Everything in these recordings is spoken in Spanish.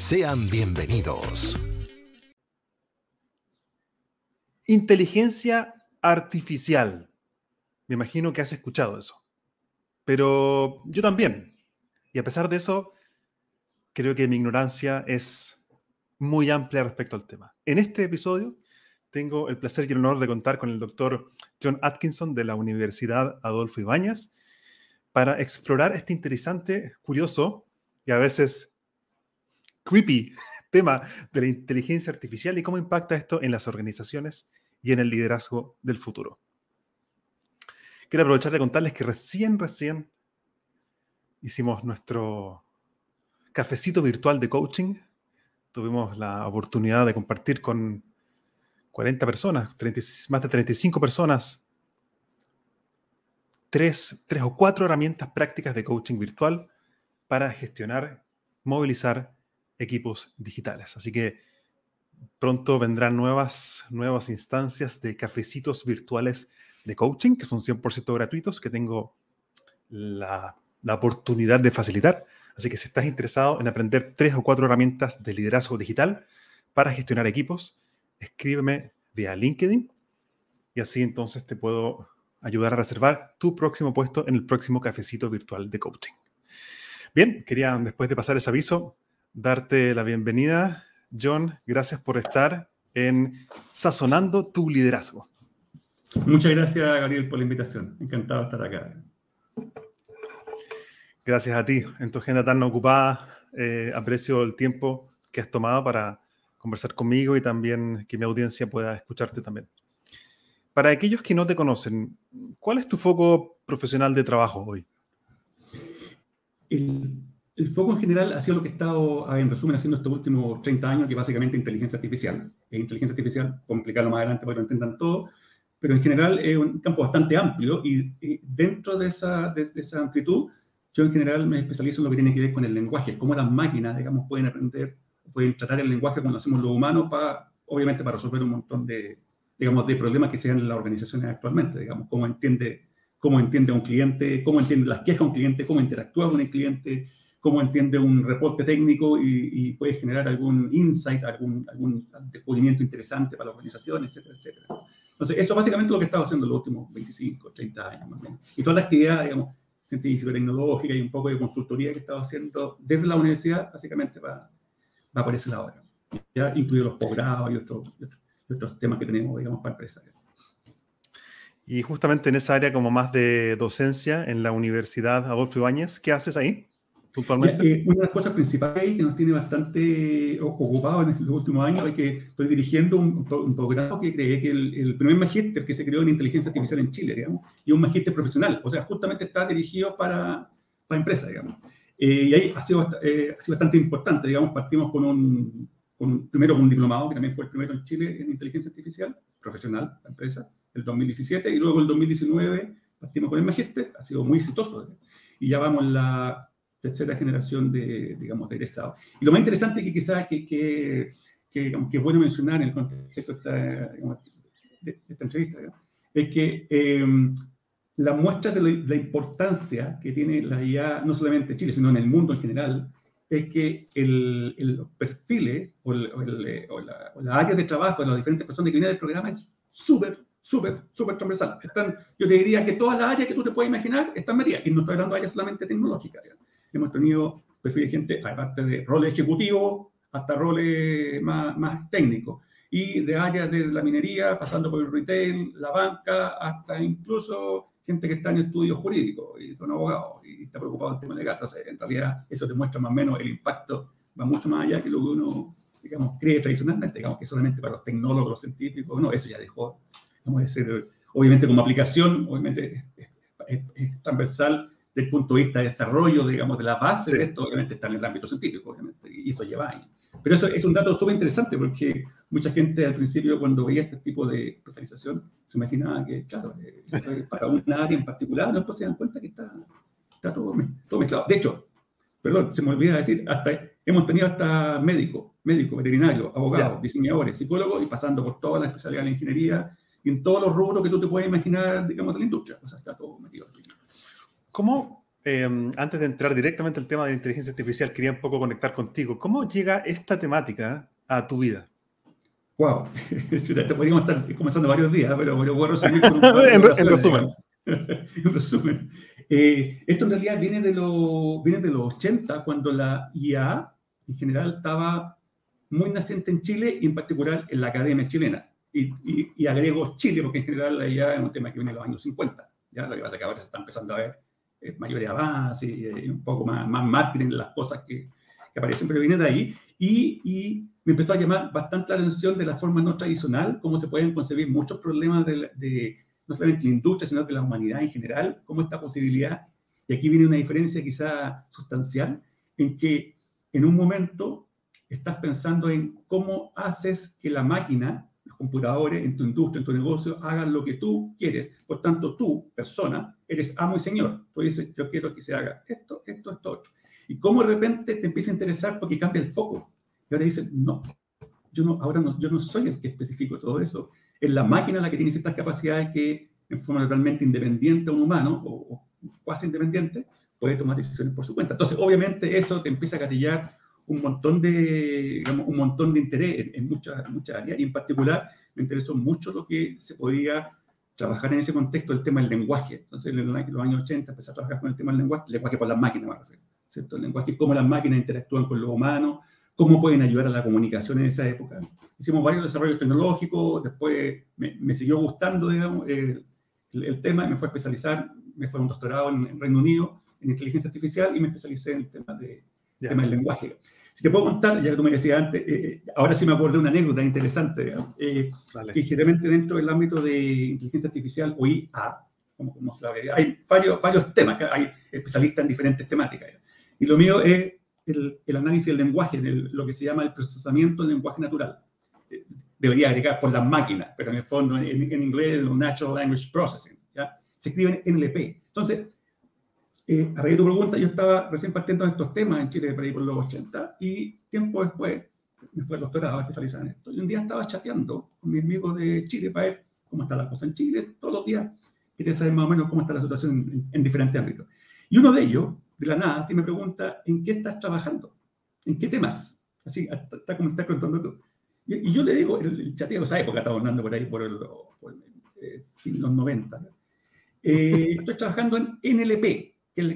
Sean bienvenidos. Inteligencia artificial. Me imagino que has escuchado eso. Pero yo también. Y a pesar de eso, creo que mi ignorancia es muy amplia respecto al tema. En este episodio tengo el placer y el honor de contar con el doctor John Atkinson de la Universidad Adolfo Ibáñez para explorar este interesante, curioso y a veces creepy tema de la inteligencia artificial y cómo impacta esto en las organizaciones y en el liderazgo del futuro. Quiero aprovechar de contarles que recién, recién hicimos nuestro cafecito virtual de coaching. Tuvimos la oportunidad de compartir con 40 personas, más de 35 personas, tres, tres o cuatro herramientas prácticas de coaching virtual para gestionar, movilizar equipos digitales. Así que pronto vendrán nuevas, nuevas instancias de cafecitos virtuales de coaching, que son 100% gratuitos, que tengo la, la oportunidad de facilitar. Así que si estás interesado en aprender tres o cuatro herramientas de liderazgo digital para gestionar equipos, escríbeme vía LinkedIn y así entonces te puedo ayudar a reservar tu próximo puesto en el próximo cafecito virtual de coaching. Bien, quería después de pasar ese aviso darte la bienvenida. John, gracias por estar en Sazonando tu liderazgo. Muchas gracias, Gabriel, por la invitación. Encantado de estar acá. Gracias a ti. En tu agenda tan ocupada, eh, aprecio el tiempo que has tomado para conversar conmigo y también que mi audiencia pueda escucharte también. Para aquellos que no te conocen, ¿cuál es tu foco profesional de trabajo hoy? El, el foco en general ha sido lo que he estado, en resumen, haciendo estos últimos 30 años, que básicamente inteligencia artificial. Es inteligencia artificial, complicarlo más adelante para que lo entendan todo, pero en general es un campo bastante amplio y, dentro de esa, de esa amplitud, yo en general me especializo en lo que tiene que ver con el lenguaje, cómo las máquinas, digamos, pueden aprender pueden tratar el lenguaje como lo hacemos los humanos, para, obviamente para resolver un montón de, digamos, de problemas que se dan en las organizaciones actualmente, digamos, cómo entiende, cómo entiende a un cliente, cómo entiende las quejas a un cliente, cómo interactúa con el cliente, cómo entiende un reporte técnico y, puede generar algún insight, algún, algún descubrimiento interesante para la organización, etcétera, etcétera. Entonces, eso es básicamente lo que he estado haciendo los últimos 25, 30 años más o menos. Y toda la actividad, digamos, científico-tecnológica y un poco de consultoría que he estado haciendo desde la universidad, básicamente para va por ese lado, ya incluido los posgrados y otros, temas que tenemos, digamos, para empresas. Y justamente en esa área como más de docencia en la Universidad Adolfo Ibáñez, ¿qué haces ahí? Puntualmente. Eh, una de las cosas principales que nos tiene bastante ocupados en los últimos años es que estoy dirigiendo un, programa que creé que el, primer magíster que se creó en inteligencia artificial en Chile, digamos, y un magíster profesional. O sea, justamente está dirigido para, para empresas, digamos. Eh, y ahí ha sido, eh, ha sido, bastante importante, digamos, partimos con un, con, primero con un diplomado, que también fue el primero en Chile en inteligencia artificial, profesional, la empresa, el 2017, y luego el 2019 partimos con el magíster, ha sido muy exitoso, y ya vamos la tercera generación de, digamos, de egresados. Y lo más interesante que quizás que, que, que, que es bueno mencionar en el contexto de esta, de, esta entrevista, es que eh, la muestra de la, importancia que tiene la IA, no solamente en Chile, sino en el mundo en general, es que el, los perfiles o, la, área de trabajo de las diferentes personas que vienen del programa es súper, súper, súper transversal. Están, yo te diría que todas las áreas que tú te puedes imaginar están metidas, y no estoy hablando de áreas solamente tecnológicas. Hemos tenido perfiles de gente, aparte de roles ejecutivos, hasta roles más, más técnicos. y de áreas de la minería, pasando por el retail, la banca, hasta incluso gente que está en estudios jurídicos y son abogados y está preocupado del tema de gastos. En realidad, eso demuestra más o menos el impacto, va mucho más allá que lo que uno, digamos, cree tradicionalmente, digamos que solamente para los tecnólogos, los científicos, no, eso ya dejó, vamos a decir, obviamente como aplicación, obviamente es, transversal desde el punto de vista de desarrollo, digamos, de la base de esto, obviamente está en el ámbito científico, obviamente, y eso lleva años. Pero eso es un dato súper interesante porque mucha gente al principio cuando veía este tipo de especialización se imaginaba que, claro, eh, para una área en particular, no se dan cuenta que está, está todo, todo, mezclado. De hecho, perdón, se me olvida decir, hasta hemos tenido hasta médicos, médicos, veterinarios, abogados, diseñadores, psicólogos y pasando por todas las especialidades de la ingeniería y en todos los rubros que tú te puedes imaginar, digamos, de la industria. O sea, está todo metido así. ¿Cómo Em, antes de entrar directamente al tema de inteligencia artificial, quería un poco conectar contigo. ¿Cómo llega esta temática a tu vida? Wow, te podríamos estar comenzando varios días, pero, voy a resumir un en, en, resumen. en resumen. Eh, esto en realidad viene de, lo, viene de los 80, cuando la IA en general estaba muy naciente en Chile y en particular en la academia chilena. Y, y, agrego Chile porque en general la IA es un tema que viene de los años 50. ¿ya? Lo que pasa es que ahora se está empezando a ver eh, mayor avance y, eh, un poco más, más marketing las cosas que, que, aparecen, pero viene de ahí. Y, y, me empezó a llamar bastante la atención de la forma no tradicional, cómo se pueden concebir muchos problemas de, de no solamente la industria, sino de la humanidad en general, cómo esta posibilidad, y aquí viene una diferencia quizá sustancial, en que en un momento estás pensando en cómo haces que la máquina computadores en tu industria, en tu negocio, hagan lo que tú quieres. Por tanto, tú, persona, eres amo y señor. Tú dices, yo quiero que se haga esto, esto, esto, otro. Y cómo de repente te empieza a interesar porque cambia el foco. Y ahora dices, no, yo no, ahora no, yo no soy el que especifico todo eso. Es la máquina la que tiene ciertas capacidades que en forma totalmente independiente a un humano, o, o cuasi independiente, puede tomar decisiones por su cuenta. Entonces, obviamente, eso te empieza a gatillar un montón de, un montón de interés en, muchas, muchas áreas y en particular me interesó mucho lo que se podía trabajar en ese contexto, el tema del lenguaje. Entonces, en los años 80 empecé a trabajar con el tema del lenguaje, el lenguaje por las máquinas, me refiero, ¿cierto? El lenguaje, cómo las máquinas interactúan con los humanos, cómo pueden ayudar a la comunicación en esa época. Hicimos varios desarrollos tecnológicos, después me, siguió gustando, digamos, el, el, tema, me fue a especializar, me fue a un doctorado en, Reino Unido en inteligencia artificial y me especialicé en el tema, de, tema del lenguaje. Si te puedo contar, ya que tú me decías antes, eh, eh, ahora sí me acuerdo de una anécdota interesante, eh, que generalmente dentro del ámbito de inteligencia artificial o IA, como, como hay varios, varios temas, hay especialistas en diferentes temáticas. Y lo mío es el, el análisis del lenguaje, lo que se llama el procesamiento del lenguaje natural. Debería agregar por las máquinas, pero en el fondo en, en inglés es Natural Language Processing. ¿ya? Se escribe en NLP. Entonces, eh, a raíz de tu pregunta, yo estaba recién partiendo de estos temas en Chile por ahí por los 80 y tiempo después me fue al doctorado a especializar en esto. Y un día estaba chateando con mis amigos de Chile para ver cómo está la cosa en Chile. Todos los días quería saber más o menos cómo está la situación en, diferentes ámbitos. Y uno de ellos, de la nada, me pregunta, ¿en qué estás trabajando? ¿En qué temas? Así, está como estás contando tú. Y, yo le digo, el, chateo de esa época, estaba andando por ahí por, el, por eh, los 90. Eh, estoy trabajando en NLP,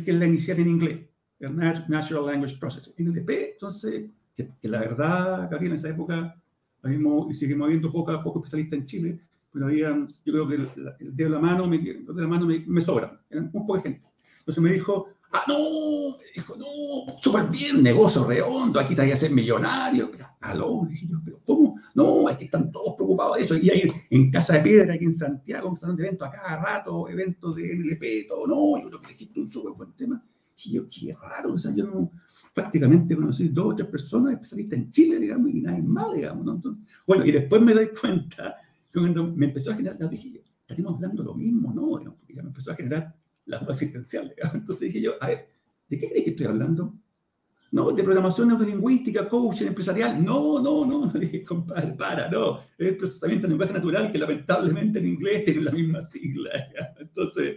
que, es la inicial en inglés, el Natural Language Processing. El EP, entonces, que, la verdad, Gabriel, en esa época, mismo, y seguimos viendo poco, poco especialistas en Chile, pero había, yo creo que el, dedo de la mano, me, de la mano me, me sobra, eran un poco de gente. Entonces me dijo, ah, no, dijo, no, súper bien, negocio redondo, aquí te voy a ser millonario. Aló, dije yo, pero ¿cómo? No, aquí están todos preocupados de eso. Y ahí en Casa de Piedra, aquí en Santiago, un salón de eventos a cada rato, eventos de NLP, todo. No, yo creo que elegiste un súper buen tema. Y yo, qué raro, o sea, yo no, prácticamente conocí dos o tres personas especialistas en Chile, digamos, y nadie más, digamos, ¿no? Entonces, bueno, y después me doy cuenta, cuando me empezó a generar, dije yo, estaríamos hablando lo mismo, ¿no? Porque ya me empezó a generar la duda existencial, digamos. Entonces dije yo, a ver, ¿de qué crees que estoy hablando? No, de programación neurolingüística, coaching empresarial. No, no, no, compadre, para, no. Es procesamiento de lenguaje natural que lamentablemente en inglés tiene la misma sigla. Entonces,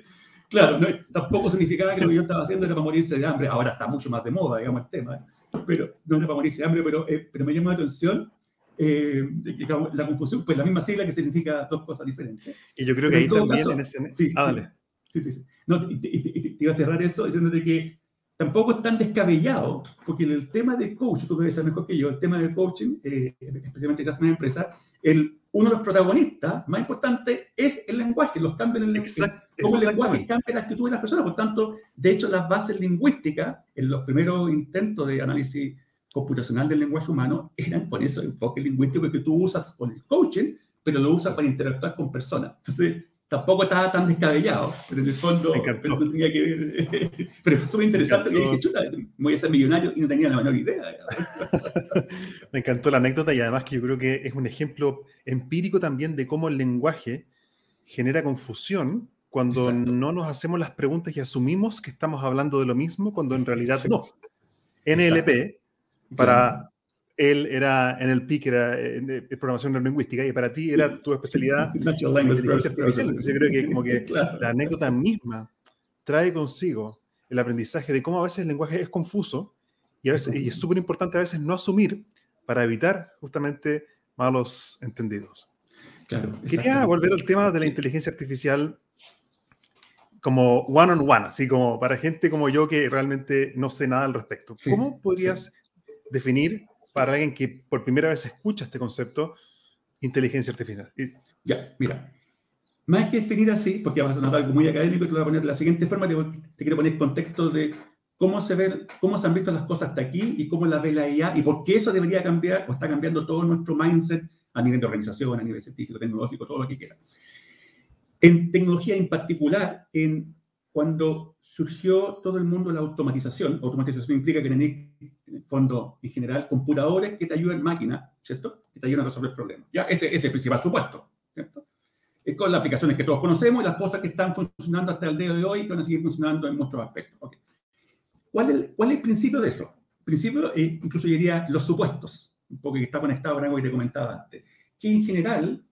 claro, tampoco significaba que lo que yo estaba haciendo era para morirse de hambre. Ahora está mucho más de moda, digamos, el tema. Pero no era para morirse de hambre, pero, eh, pero me llamó la atención eh, digamos, la confusión, pues la misma sigla que significa dos cosas diferentes. Y yo creo que ahí también en ese... Sí, ah, dale. Sí, sí, sí. No, y, te, iba a cerrar eso diciéndote que tampoco es tan descabellado, porque el tema de coaching, tú debes saber mejor que yo, el tema de coaching, eh, especialmente si haces una empresa, el, uno de los protagonistas más importantes es el lenguaje, los cambios en el lenguaje. Cómo el lenguaje cambia la actitud de las personas. Por tanto, de hecho, las bases lingüísticas, en los primeros intentos de análisis computacional del lenguaje humano, eran con ese enfoque lingüístico que tú usas con el coaching, pero lo usas para interactuar con personas. Entonces, tampoco estaba tan descabellado, pero en el fondo pero no tenía que ver. pero es súper interesante que dije, chuta, voy a ser millonario y no tenía la menor idea. me encantó la anécdota y además que yo creo que es un ejemplo empírico también de cómo el lenguaje genera confusión cuando no nos hacemos las preguntas y asumimos que estamos hablando de lo mismo cuando en realidad no. NLP, para él era en el PIC, era en, eh, programación neurolingüística, y para ti era tu especialidad inteligencia artificial. Yo creo que como que la anécdota misma trae consigo el aprendizaje de cómo a veces el lenguaje es confuso y, a veces, y es súper importante a veces no asumir para evitar justamente malos entendidos. Claro, Quería volver al tema de la inteligencia artificial como one on one, así como para gente como yo que realmente no sé nada al respecto. ¿Cómo podrías definir para alguien que por primera vez escucha este concepto, inteligencia artificial? Ya, mira. Más que definir así, porque vas a notar algo muy académico, te voy a poner de la siguiente forma, te, te quiero poner contexto de cómo se, ve, cómo se han visto las cosas hasta aquí y cómo la ve la IA y por qué eso debería cambiar o está cambiando todo nuestro mindset a nivel de organización, a nivel científico, tecnológico, todo lo que quiera. En tecnología en particular, en cuando surgió todo el mundo la automatización, automatización implica que tenés, en el fondo, en general, computadores que te ayuden, máquinas, ¿cierto? Que te ayuden a resolver problemas. Ya, ese, es el principal supuesto, ¿cierto? Es con las aplicaciones que todos conocemos y las cosas que están funcionando hasta el día de hoy que van a seguir funcionando en muchos aspectos. ¿Cuál, es, ¿Cuál, es, el principio de eso? El principio, eh, incluso yo diría los supuestos, un poco que está conectado con algo que te comentaba antes, que en general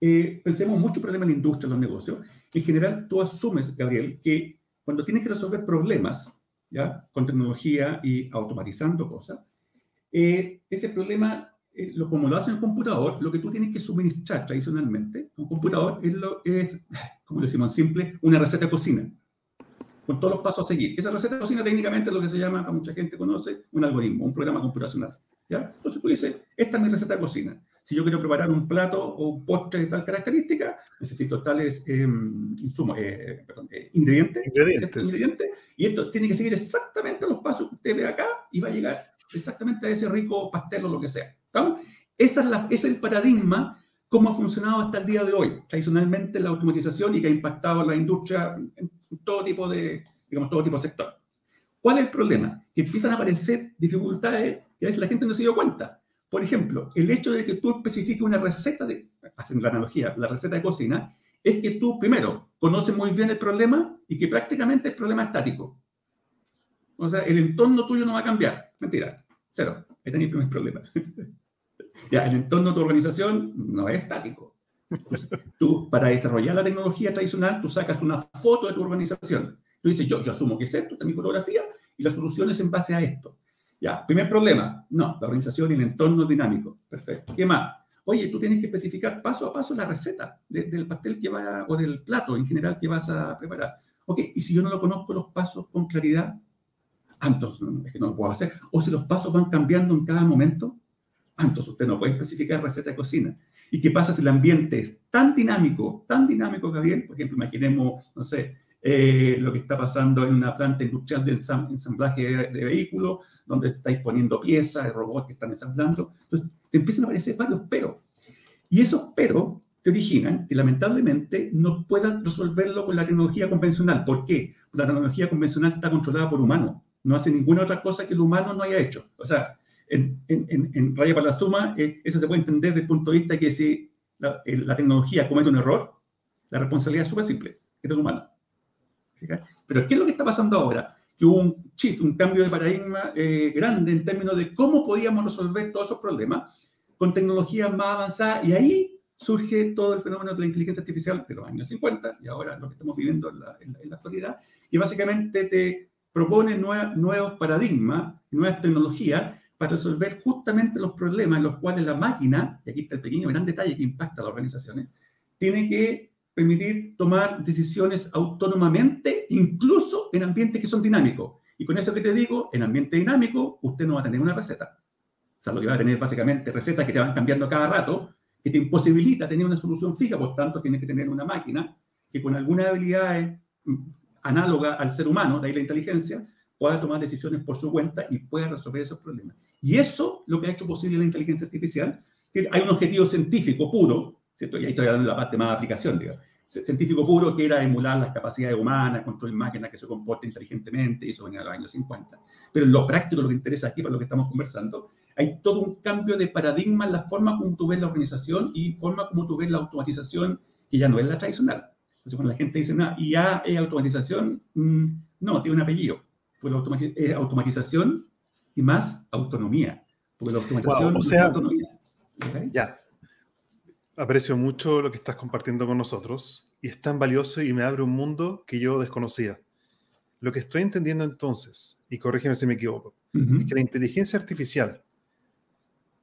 eh, pensemos mucho problema en la industria, en los negocios. En general, tú asumes, Gabriel, que cuando tienes que resolver problemas, ¿ya? Con tecnología y automatizando cosas, eh, ese problema, eh, lo, como lo hace el computador, lo que tú tienes que suministrar tradicionalmente, un computador es, lo, es, como decimos en simple, una receta de cocina, con todos los pasos a seguir. Esa receta de cocina técnicamente es lo que se llama, para mucha gente conoce, un algoritmo, un programa computacional. ¿ya? Entonces tú dices, esta es mi receta de cocina si yo quiero preparar un plato o un postre de tal característica, necesito tales em, insumos, eh, perdón, eh, ingredientes, ingredientes. Y esto tiene que seguir exactamente los pasos que usted ve acá y va a llegar exactamente a ese rico pastel o lo que sea. ¿Estamos? Esa es, la, es el paradigma cómo ha funcionado hasta el día de hoy. Tradicionalmente la automatización y que ha impactado la industria en todo tipo de, digamos, todo tipo de sector. ¿Cuál es el problema? Que empiezan a aparecer dificultades y a veces la gente no se dio cuenta. Por ejemplo, el hecho de que tú especifiques una receta, de, haciendo la analogía, la receta de cocina, es que tú, primero, conoces muy bien el problema y que prácticamente el problema es estático. O sea, el entorno tuyo no va a cambiar. Mentira, cero. Ahí tenéis el primer problema. ya, el entorno de tu organización no es estático. tú, para desarrollar la tecnología tradicional, tú sacas una foto de tu organización. Tú dices, yo, yo asumo que es esto, esta es mi fotografía, y la solución es en base a esto. Ya, primer problema. No, la organización y el entorno dinámico. Perfecto. ¿Qué más? Oye, tú tienes que especificar paso a paso la receta del pastel que va o del plato en general que vas a preparar. Ok, y si yo no lo conozco los pasos con claridad, entonces es que no lo puedo hacer. O si los pasos van cambiando en cada momento, entonces usted no puede especificar receta de cocina. ¿Y qué pasa si el ambiente es tan dinámico, tan dinámico, Gabriel? Por ejemplo, imaginemos, no sé, eh, lo que está pasando en una planta industrial de ensamblaje de, vehículos, donde estáis poniendo piezas, robots que están ensamblando. Entonces, te empiezan a aparecer varios pero. Y esos pero te originan que lamentablemente no puedas resolverlo con la tecnología convencional. ¿Por qué? Porque la tecnología convencional está controlada por humanos. No hace ninguna otra cosa que el humano no haya hecho. O sea, en, en, raya para la suma, eh, eso se puede entender desde el punto de vista que si la, la tecnología comete un error, la responsabilidad es súper simple, es del humano. Pero ¿qué es lo que está pasando ahora? Que hubo un shift, un cambio de paradigma eh, grande en términos de cómo podíamos resolver todos esos problemas con tecnologías más avanzadas y ahí surge todo el fenómeno de la inteligencia artificial de los años 50 y ahora lo que estamos viviendo en la, en la, actualidad, y básicamente te propone nuevos paradigmas, nuevas tecnologías para resolver justamente los problemas en los cuales la máquina, y aquí está el pequeño gran detalle que impacta a las organizaciones, tiene que permitir tomar decisiones autónomamente, incluso en ambientes que son dinámicos. Y con eso que te digo, en ambiente dinámico, usted no va a tener una receta. O sea, lo que va a tener básicamente recetas que te van cambiando cada rato, que te imposibilita tener una solución fija, por tanto, tienes que tener una máquina que con alguna habilidad mm, análoga al ser humano, de ahí la inteligencia, pueda tomar decisiones por su cuenta y pueda resolver esos problemas. Y eso lo que ha hecho posible la inteligencia artificial, que hay un objetivo científico puro, ¿cierto? y ahí estoy hablando de la parte más de aplicación, digamos, científico puro, que era emular las capacidades humanas, construir máquinas que se comporten inteligentemente, y eso venía a los años 50. Pero en lo práctico, lo que interesa aquí, para lo que estamos conversando, hay todo un cambio de paradigma en la forma como tú ves la organización y forma como tú ves la automatización, que ya no es la tradicional. Entonces, cuando la gente dice, no, IA es automatización, mm, no, tiene un apellido porque la automatización y más autonomía. Porque la automatización o sea, autonomía. Ya. Aprecio mucho lo que estás compartiendo con nosotros y es tan valioso y me abre un mundo que yo desconocía. Lo que estoy entendiendo entonces, y corrígeme si me equivoco, es que la inteligencia artificial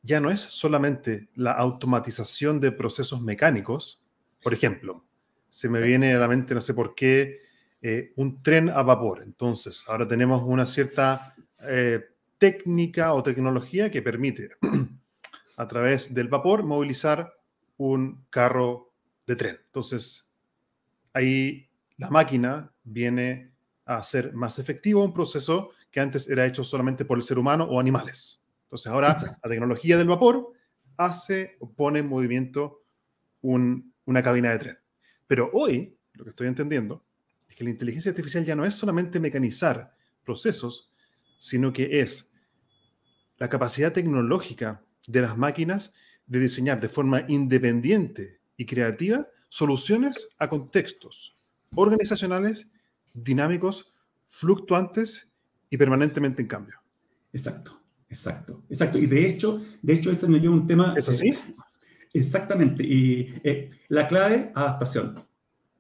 ya no es solamente la automatización de procesos mecánicos. Por ejemplo, se me viene a la mente, no sé por qué, eh, un tren a vapor. Entonces, ahora tenemos una cierta eh, técnica o tecnología que permite a través del vapor movilizar un carro de tren. Entonces, ahí la máquina viene a hacer más efectivo un proceso que antes era hecho solamente por el ser humano o animales. Entonces, ahora la tecnología del vapor hace o pone en movimiento una cabina de tren. Pero hoy, lo que estoy entendiendo, que la inteligencia artificial ya no es solamente mecanizar procesos, sino que es la capacidad tecnológica de las máquinas de diseñar de forma independiente y creativa soluciones a contextos organizacionales, dinámicos, fluctuantes y permanentemente en cambio. Exacto, exacto, exacto. Y de hecho, de hecho, esto me lleva un tema. ¿Es así? Eh, exactamente. Y eh, la clave, adaptación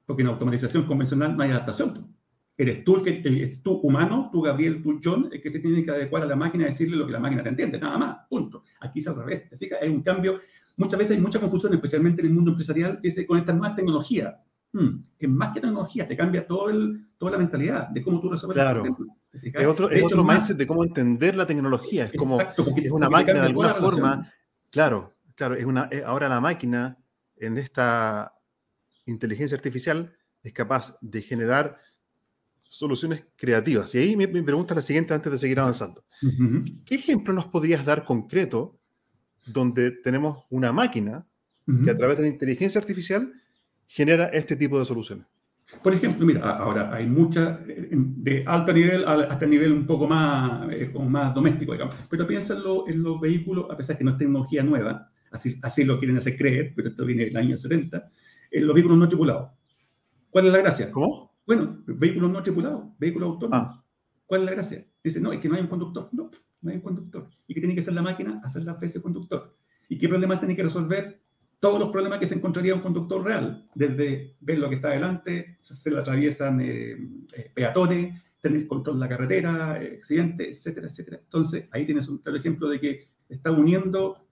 porque en automatización convencional no hay adaptación. Eres tú, el que, tú humano, tú Gabriel, tú John, el que se tiene que adecuar a la máquina y decirle lo que la máquina te entiende, nada más, punto. Aquí es al revés, ¿te fijas? Hay un cambio, muchas veces hay mucha confusión, especialmente en el mundo empresarial, que se conecta más tecnología. Hmm, es más que tecnología, te cambia todo el, toda la mentalidad de cómo tú resuelves claro. Es otro, es otro mindset de cómo entender la tecnología. Es como es una máquina de alguna forma. Claro, claro, es una, ahora la máquina en esta inteligencia artificial es capaz de generar soluciones creativas. Y ahí mi, pregunta es la siguiente antes de seguir avanzando. ¿Qué ejemplo nos podrías dar concreto donde tenemos una máquina que a través de la inteligencia artificial genera este tipo de soluciones? Por ejemplo, mira, ahora hay muchas de alto nivel hasta nivel un poco más, eh, como más doméstico, digamos. Pero piensa en, los vehículos, a pesar de que no es tecnología nueva, así, así lo quieren hacer creer, pero esto viene del año 70, en los vehículos no tripulados. ¿Cuál es la gracia? ¿Cómo? Bueno, vehículos no tripulados, vehículos autónomos. Ah. ¿Cuál es la gracia? Dice, no, es que no hay un conductor. No, no hay un conductor. ¿Y qué tiene que hacer la máquina? Hacer la veces conductor. ¿Y qué problemas tiene que resolver? Todos los problemas que se encontraría un conductor real, desde ver lo que está adelante, se le atraviesan eh, eh, peatones, tener control de la carretera, eh, accidentes, etcétera, etcétera. Entonces, ahí tienes un claro ejemplo de que está uniendo,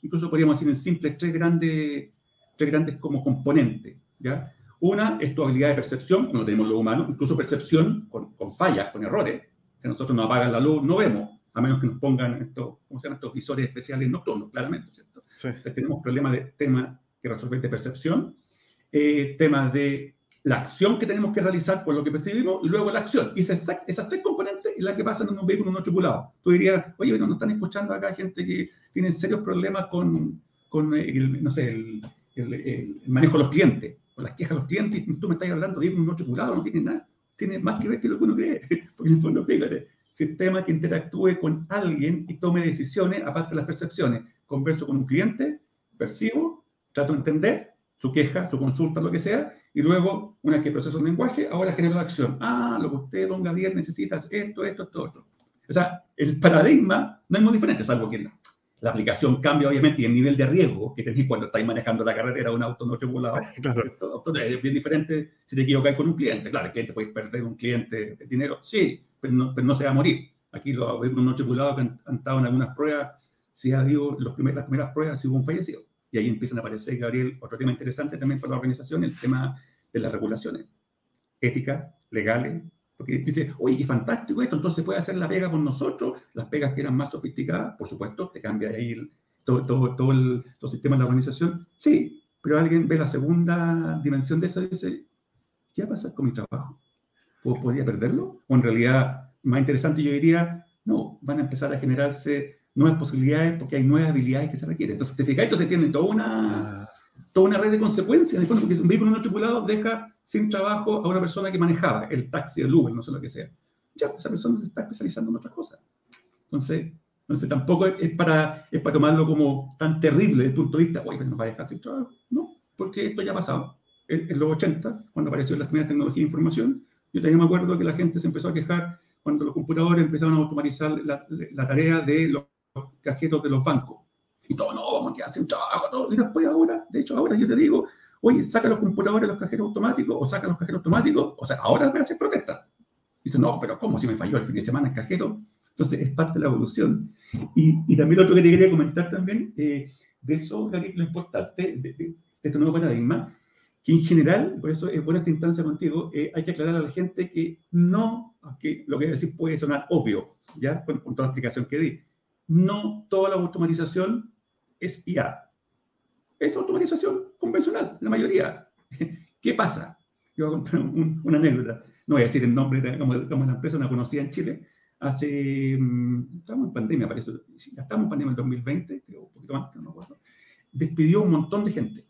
incluso podríamos decir en simple, tres grandes tres grandes como componentes. ¿ya? Una es tu habilidad de percepción, como tenemos los humanos, incluso percepción con, con, fallas, con errores. Si nosotros nos apagan la luz, no vemos, a menos que nos pongan estos, ¿cómo se llaman? estos visores especiales nocturnos, claramente, ¿cierto? Sí. Entonces tenemos problemas de tema que resolver de percepción, eh, temas de la acción que tenemos que realizar por lo que percibimos y luego la acción. Y esas, esas tres componentes es la que pasan en un vehículo no tripulado. Tú dirías, oye, no nos están escuchando acá gente que tiene serios problemas con, con el, no sé, el, el, manejo de los clientes, o las quejas de los clientes, y tú me estás hablando de un otro curado, no tiene nada, tiene más que ver que lo que uno cree, porque en el fondo, fíjate, sistema que interactúe con alguien y tome decisiones aparte de las percepciones. Converso con un cliente, percibo, trato de entender su queja, su consulta, lo que sea, y luego, una vez que proceso el lenguaje, ahora genero la acción. Ah, lo que usted, don Gabriel, necesita es esto, esto, esto, otro. O sea, el paradigma no es muy diferente, salvo que la aplicación cambia obviamente y el nivel de riesgo que tenéis cuando estáis manejando la carretera un auto no tripulado es bien diferente si te equivocas con un cliente. Claro, el cliente puede perder un cliente de dinero, sí, pero no, pero no se va a morir. Aquí los vehículos no tripulados que han, estado en algunas pruebas, si ha habido los primeros, las primeras pruebas, si hubo un fallecido. Y ahí empiezan a aparecer, Gabriel, otro tema interesante también para la organización, el tema de las regulaciones éticas, legales, Porque dice, oye, qué fantástico esto, entonces puede hacer la pega con nosotros, las pegas que eran más sofisticadas, por supuesto, te cambia ahí todo, todo, todo, el, todo sistema de la organización. Sí, pero alguien ve la segunda dimensión de eso y dice, ¿qué va a pasar con mi trabajo? ¿Podría perderlo? O en realidad, más interesante yo diría, no, van a empezar a generarse nuevas posibilidades porque hay nuevas habilidades que se requieren. Entonces, te fijas, entonces tiene toda una, ah. toda una red de consecuencias, en el fondo, porque un vehículo no tripulado deja sin trabajo a una persona que manejaba el taxi, el Uber, no sé lo que sea. Ya, esa persona se está especializando en otras cosas. Entonces, entonces tampoco es para, es para tomarlo como tan terrible desde el punto de vista, oye, nos va a dejar sin trabajo. No, porque esto ya ha pasado. En, en los 80, cuando apareció la primera tecnología de información, yo también me acuerdo que la gente se empezó a quejar cuando los computadores empezaron a automatizar la, la tarea de los cajeros de los bancos. Y todo, no, vamos a quedar sin trabajo, todo. Y después ahora, de hecho ahora yo te digo, oye, saca los computadores de los cajeros automáticos, o saca los cajeros automáticos, o sea, ahora me hacen protesta. Dice, no, pero ¿cómo si me falló el fin de semana el cajero? Entonces, es parte de la evolución. Y, y también lo otro que te quería comentar también, eh, de eso, lo importante, de, de, este nuevo paradigma, que en general, por eso es buena esta instancia contigo, eh, hay que aclarar a la gente que no, que lo que voy a decir puede sonar obvio, ya, con, con toda la explicación que di, no toda la automatización es IA. Es automatización convencional, la mayoría. ¿Qué pasa? Yo voy a contar una anécdota. No voy a decir el nombre de como, la empresa, una conocida en Chile. Hace, mm, estamos en pandemia, parece, estamos en pandemia en 2020, creo, un poquito más, no me acuerdo. Despidió un montón de gente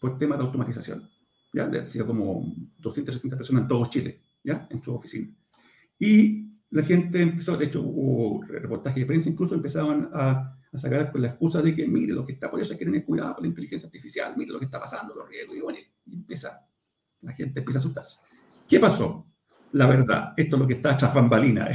por temas de automatización. ¿ya? Decía como 200, 300 personas en todo Chile, ¿ya? En su oficina. Y la gente empezó, de hecho, hubo reportajes de prensa, incluso empezaban a, a sacar con la excusa de que, mire lo que está, por eso hay que tener cuidado con la inteligencia artificial, mire lo que está pasando, los riesgos, y bueno, y empieza, la gente empieza a asustarse. ¿Qué pasó? La verdad, esto es lo que está tras bambalina.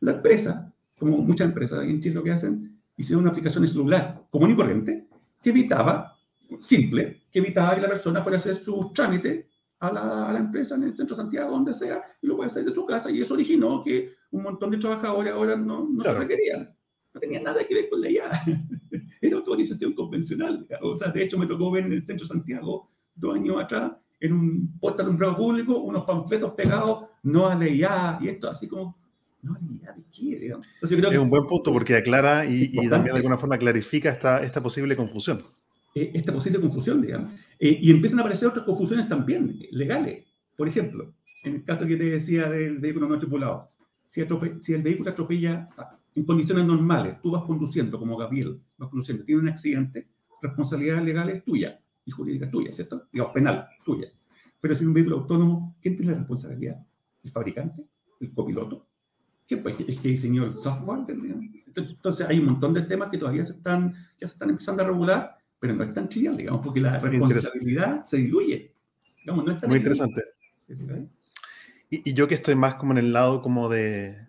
La empresa, como muchas empresas en Chile lo que hacen, hicieron una aplicación de celular común y corriente que evitaba, simple, que evitaba que la persona fuera a hacer su trámite a la, a la, empresa en el centro de Santiago, donde sea, y lo puede hacer de su casa, y eso originó que un montón de trabajadores ahora no, no se requerían. No tenía nada que ver con la IA. Era autorización convencional. O sea, de hecho, me tocó ver en el centro de Santiago, dos años atrás, en un puesto alumbrado público, unos panfletos pegados, no a la IA, y esto así como, no a la IA de qué. Entonces, creo es un buen punto porque aclara y, y, también de alguna forma clarifica esta, esta posible confusión. Eh, esta posible confusión, digamos. Eh, y empiezan a aparecer otras confusiones también, legales. Por ejemplo, en el caso que te decía del vehículo no tripulado, si, si el vehículo atropella en condiciones normales, tú vas conduciendo como Gabriel, vas conduciendo, tiene un accidente, responsabilidad legal es tuya y jurídica es tuya, ¿cierto? Digamos, penal, tuya. Pero si es un vehículo autónomo, ¿quién tiene la responsabilidad? ¿El fabricante? ¿El copiloto? ¿Quién? Pues, el que diseñó el software. Entonces hay un montón de temas que todavía se están, ya se están empezando a regular pero no es tan trivial, digamos, porque la responsabilidad se diluye. Digamos, no es tan Muy interesante. Y, y, yo que estoy más como en el lado como de,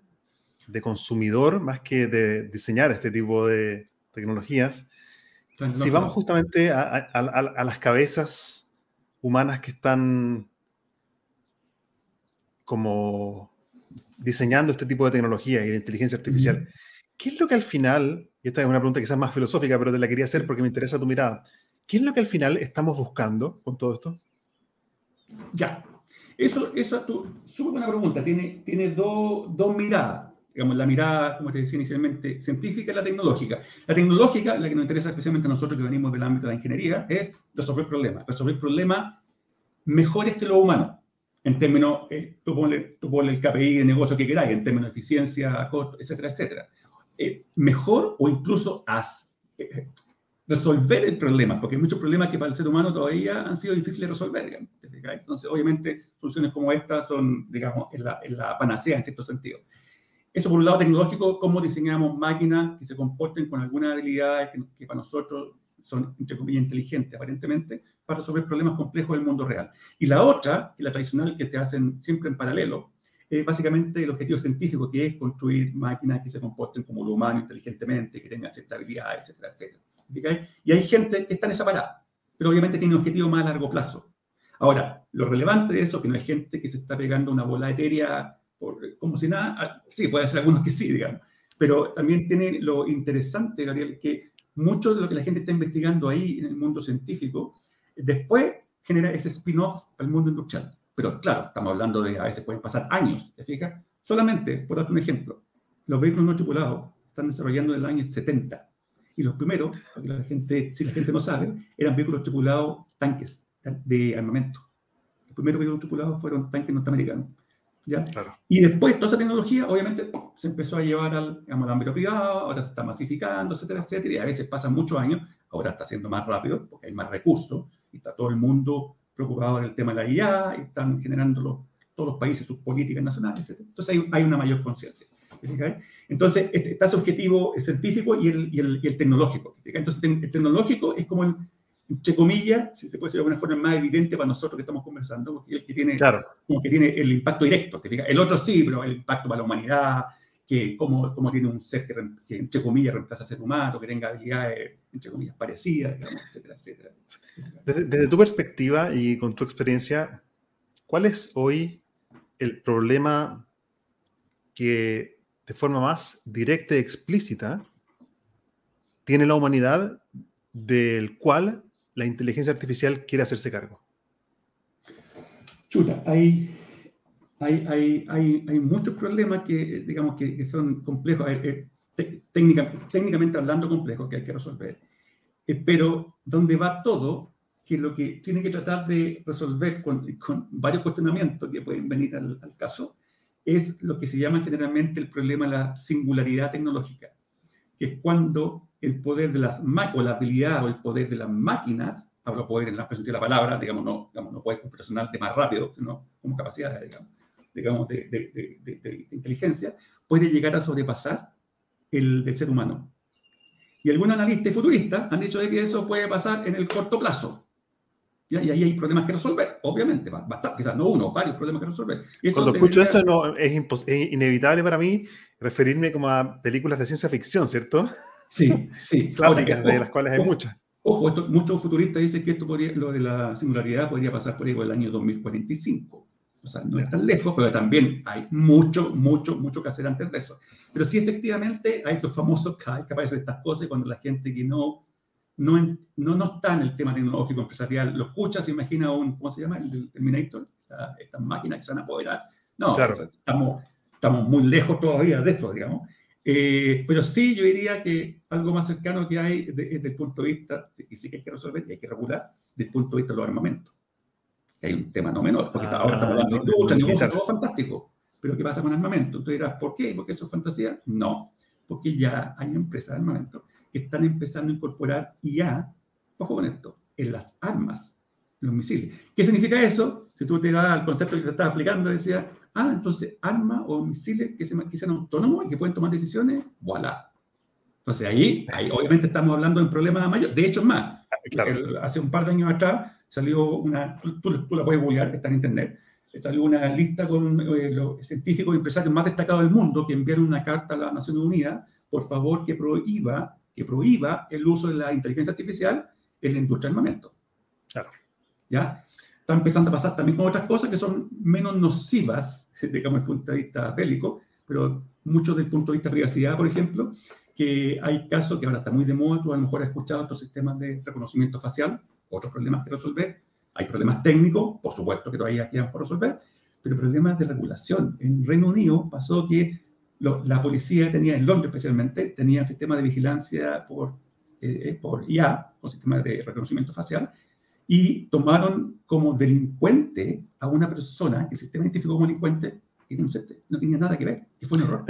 de consumidor, más que de diseñar este tipo de tecnologías, si vamos justamente a, a, a, las cabezas humanas que están como diseñando este tipo de tecnología y de inteligencia artificial, ¿qué es lo que al final y esta es una pregunta quizás más filosófica, pero te la quería hacer porque me interesa tu mirada. ¿Qué es lo que al final estamos buscando con todo esto? Ya, eso, eso es tu súper buena pregunta. Tiene, tiene dos, dos miradas. Digamos, la mirada, como te decía inicialmente, científica y la tecnológica. La tecnológica, la que nos interesa especialmente a nosotros que venimos del ámbito de la ingeniería, es resolver problemas. Resolver problemas mejores que lo humano. En términos, eh, tú, ponle, tú ponle el KPI de negocio que queráis, en términos de eficiencia, costo, etcétera, etcétera. Eh, mejor o incluso as, eh, resolver el problema, porque hay muchos problemas que para el ser humano todavía han sido difíciles de resolver. Entonces, obviamente, soluciones como esta son, digamos, en la, la, panacea en cierto sentido. Eso por un lado tecnológico, cómo diseñamos máquinas que se comporten con algunas habilidades que, que para nosotros son, entre comillas, inteligentes, aparentemente, para resolver problemas complejos del mundo real. Y la otra, que la tradicional, que se hacen siempre en paralelo, es básicamente el objetivo científico, que es construir máquinas que se comporten como lo humano inteligentemente, que tengan cierta habilidad, etcétera, etcétera. Y hay gente que está en esa parada, pero obviamente tiene un objetivo más a largo plazo. Ahora, lo relevante de eso que no hay gente que se está pegando una bola etérea por, como si nada, ah, sí, puede ser algunos que sí, digamos, pero también tiene lo interesante, Gabriel, que mucho de lo que la gente está investigando ahí en el mundo científico, después genera ese spin-off al mundo industrial Pero claro, estamos hablando de a veces pueden pasar años, ¿te fijas? Solamente, por darte un ejemplo, los vehículos no tripulados están desarrollando desde el año 70. Y los primeros, la gente, si la gente no sabe, eran vehículos tripulados tanques de armamento. Los primeros vehículos tripulados fueron tanques norteamericanos. ¿Ya? Y después toda esa tecnología, obviamente, se empezó a llevar al, al ámbito privado, ahora se está masificando, etcétera, etcétera, y a veces pasan muchos años, ahora está siendo más rápido porque hay más recursos y está todo el mundo preocupado en el tema de la IA, y están generando todos los países sus políticas nacionales, etc. Entonces hay, hay una mayor conciencia. Entonces este, está ese objetivo científico y el, y el, y el tecnológico. Entonces el tecnológico es como el, entre comillas, si se puede decir de alguna forma más evidente para nosotros que estamos conversando, porque el que tiene, claro. como que tiene el impacto directo. El otro sí, pero el impacto para la humanidad, que cómo, cómo tiene un ser que, que, entre comillas, reemplaza a ser humano, que tenga habilidades, entre comillas, parecidas, digamos, etcétera, etcétera. Desde, desde tu perspectiva y con tu experiencia, ¿cuál es hoy el problema que de forma más directa y explícita tiene la humanidad del cual la inteligencia artificial quiere hacerse cargo? Chuta, hay, hay, hay, hay, hay muchos problemas que, digamos, que, que son complejos, eh, eh, técnica, técnicamente hablando complejos que hay que resolver. Eh, pero donde va todo, que lo que tiene que tratar de resolver con, con varios cuestionamientos que pueden venir al, al, caso, es lo que se llama generalmente el problema de la singularidad tecnológica, que es cuando el poder de las o la habilidad o el poder de las máquinas, hablo poder en la expresión de la palabra, digamos, no, digamos, no poder computacional de más rápido, sino como capacidad, digamos, digamos de, de, de, de, inteligencia, puede llegar a sobrepasar el del ser humano. Y algunos analistas futuristas han dicho de que eso puede pasar en el corto plazo. Y ahí hay problemas que resolver, obviamente, bastante, quizás no uno, varios problemas que resolver. Eso Cuando escucho eso, no, es, es inevitable para mí referirme como a películas de ciencia ficción, ¿cierto? Sí, sí. Clásicas, Ahora, de las cuales hay ojo, muchas. Ojo, esto, muchos futuristas dicen que esto podría, lo de la singularidad podría pasar por ahí por el año 2045. O sea, no es tan lejos, pero también hay mucho, mucho, mucho que hacer antes de eso. Pero sí, efectivamente, hay los famosos que aparecen estas cosas cuando la gente que no, no, no, no está en el tema tecnológico empresarial lo escucha, se imagina un, ¿cómo se llama? El Terminator, estas máquinas que se van a apoderar. No, Claro. o sea, estamos, estamos muy lejos todavía de eso, digamos. Eh, pero sí, yo diría que algo más cercano que hay de- desde el punto de vista, y sí que hay que resolver y hay que regular, desde el punto de vista de los armamentos. Que hay un tema no menor, porque Ah, ahora estamos hablando de no, industria, no, negocio, todo fantástico. Pero ¿qué pasa con armamento? Tú dirás, ¿por qué? ¿Porque eso es fantasía? No, porque ya hay empresas de armamento que están empezando a incorporar IA, ojo con esto, en las armas, en los misiles. ¿Qué significa eso? Si tú te vas al concepto que te estaba explicando, decía, ah, entonces armas o misiles que, se, que sean autónomos y que pueden tomar decisiones, voilà. Entonces ahí, ahí obviamente estamos hablando de un problema mayor. De hecho, es más, Claro. el- hace un par de años atrás salió una, tú, tú- tú la puedes googlear, está en internet, salió una lista con eh, los científicos y empresarios más destacados del mundo que enviaron una carta a las Naciones Unidas, por favor, que prohíba, que prohíba el uso de la inteligencia artificial en la industria del armamento. Claro. ¿Ya? Está empezando a pasar también con otras cosas que son menos nocivas, digamos, desde el punto de vista bélico, pero mucho desde el punto de vista de privacidad, por ejemplo, que hay casos que ahora está muy de moda, tú a lo mejor has escuchado otros sistemas de reconocimiento facial, otros problemas que resolver, hay problemas técnicos, por supuesto que todavía quedan por resolver, pero problemas de regulación. En Reino Unido pasó que lo- la policía tenía, en Londres especialmente, tenía sistema de vigilancia por, eh, por IA, con sistema de reconocimiento facial, y tomaron como delincuente a una persona que el sistema identificó como delincuente y no, tenía nada que ver, que fue un error.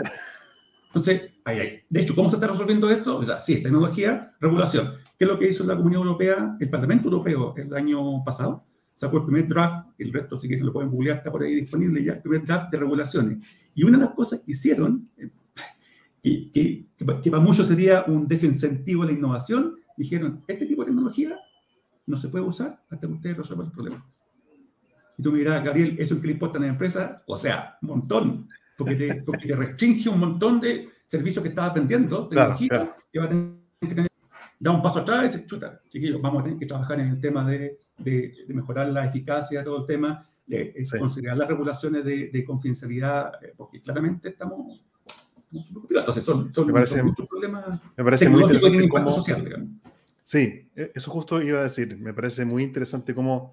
Entonces, ahí, ahí. de hecho, ¿cómo se está resolviendo esto? O sea, sí, tecnología, regulación. ¿Qué es lo que hizo la Comunidad Europea, el Parlamento Europeo el año pasado? Sacó el primer draft, el resto, si quieren lo pueden googlear, está por ahí disponible ya, el primer draft de regulaciones. Y una de las cosas que hicieron, eh, que, que, que para muchos sería un desincentivo a la innovación, dijeron, este tipo de tecnología no se puede usar hasta que ustedes resuelvan el problema. Y tú me dirás, Gabriel, ¿eso es que le importa a la empresa? O sea, un montón, porque te, porque te restringe un montón de servicios que estabas vendiendo, Claro, tecnología, claro. que va a tener que tener- da un paso atrás y dice, chuta, chiquillos, vamos a tener que trabajar en el tema de, de- de mejorar la eficacia, todo el tema, de, Sí. considerar las regulaciones de, de confidencialidad, eh, porque claramente estamos... Entonces, son, son, Me parece- son muchos problemas Me parece muy interesante tienen impacto cómo... social, digamos. Sí, e- eso justo iba a decir. Me parece muy interesante cómo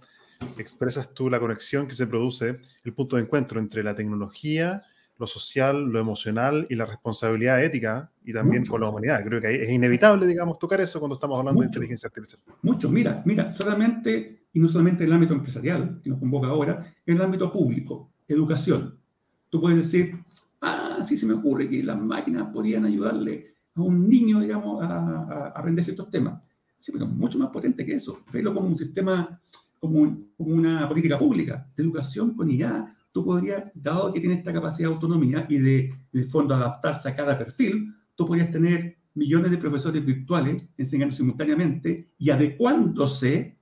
expresas tú la conexión que se produce, el punto de encuentro entre la tecnología, lo social, lo emocional y la responsabilidad ética y también con la humanidad. Creo que es inevitable, digamos, tocar eso cuando estamos hablando de inteligencia artificial. Mucho, mira, mira, solamente, y no solamente en el ámbito empresarial, que nos convoca ahora, en el ámbito público, educación. Tú puedes decir, ah, sí se me ocurre que las máquinas podrían ayudarle a un niño, digamos, a, a aprender ciertos temas. Sí, pero mucho más potente que eso. Verlo como un sistema, como, como una política pública de educación con IA, tú podrías, dado que tiene esta capacidad de autonomía y de, en el fondo, adaptarse a cada perfil, tú podrías tener millones de profesores virtuales enseñando simultáneamente y adecuándose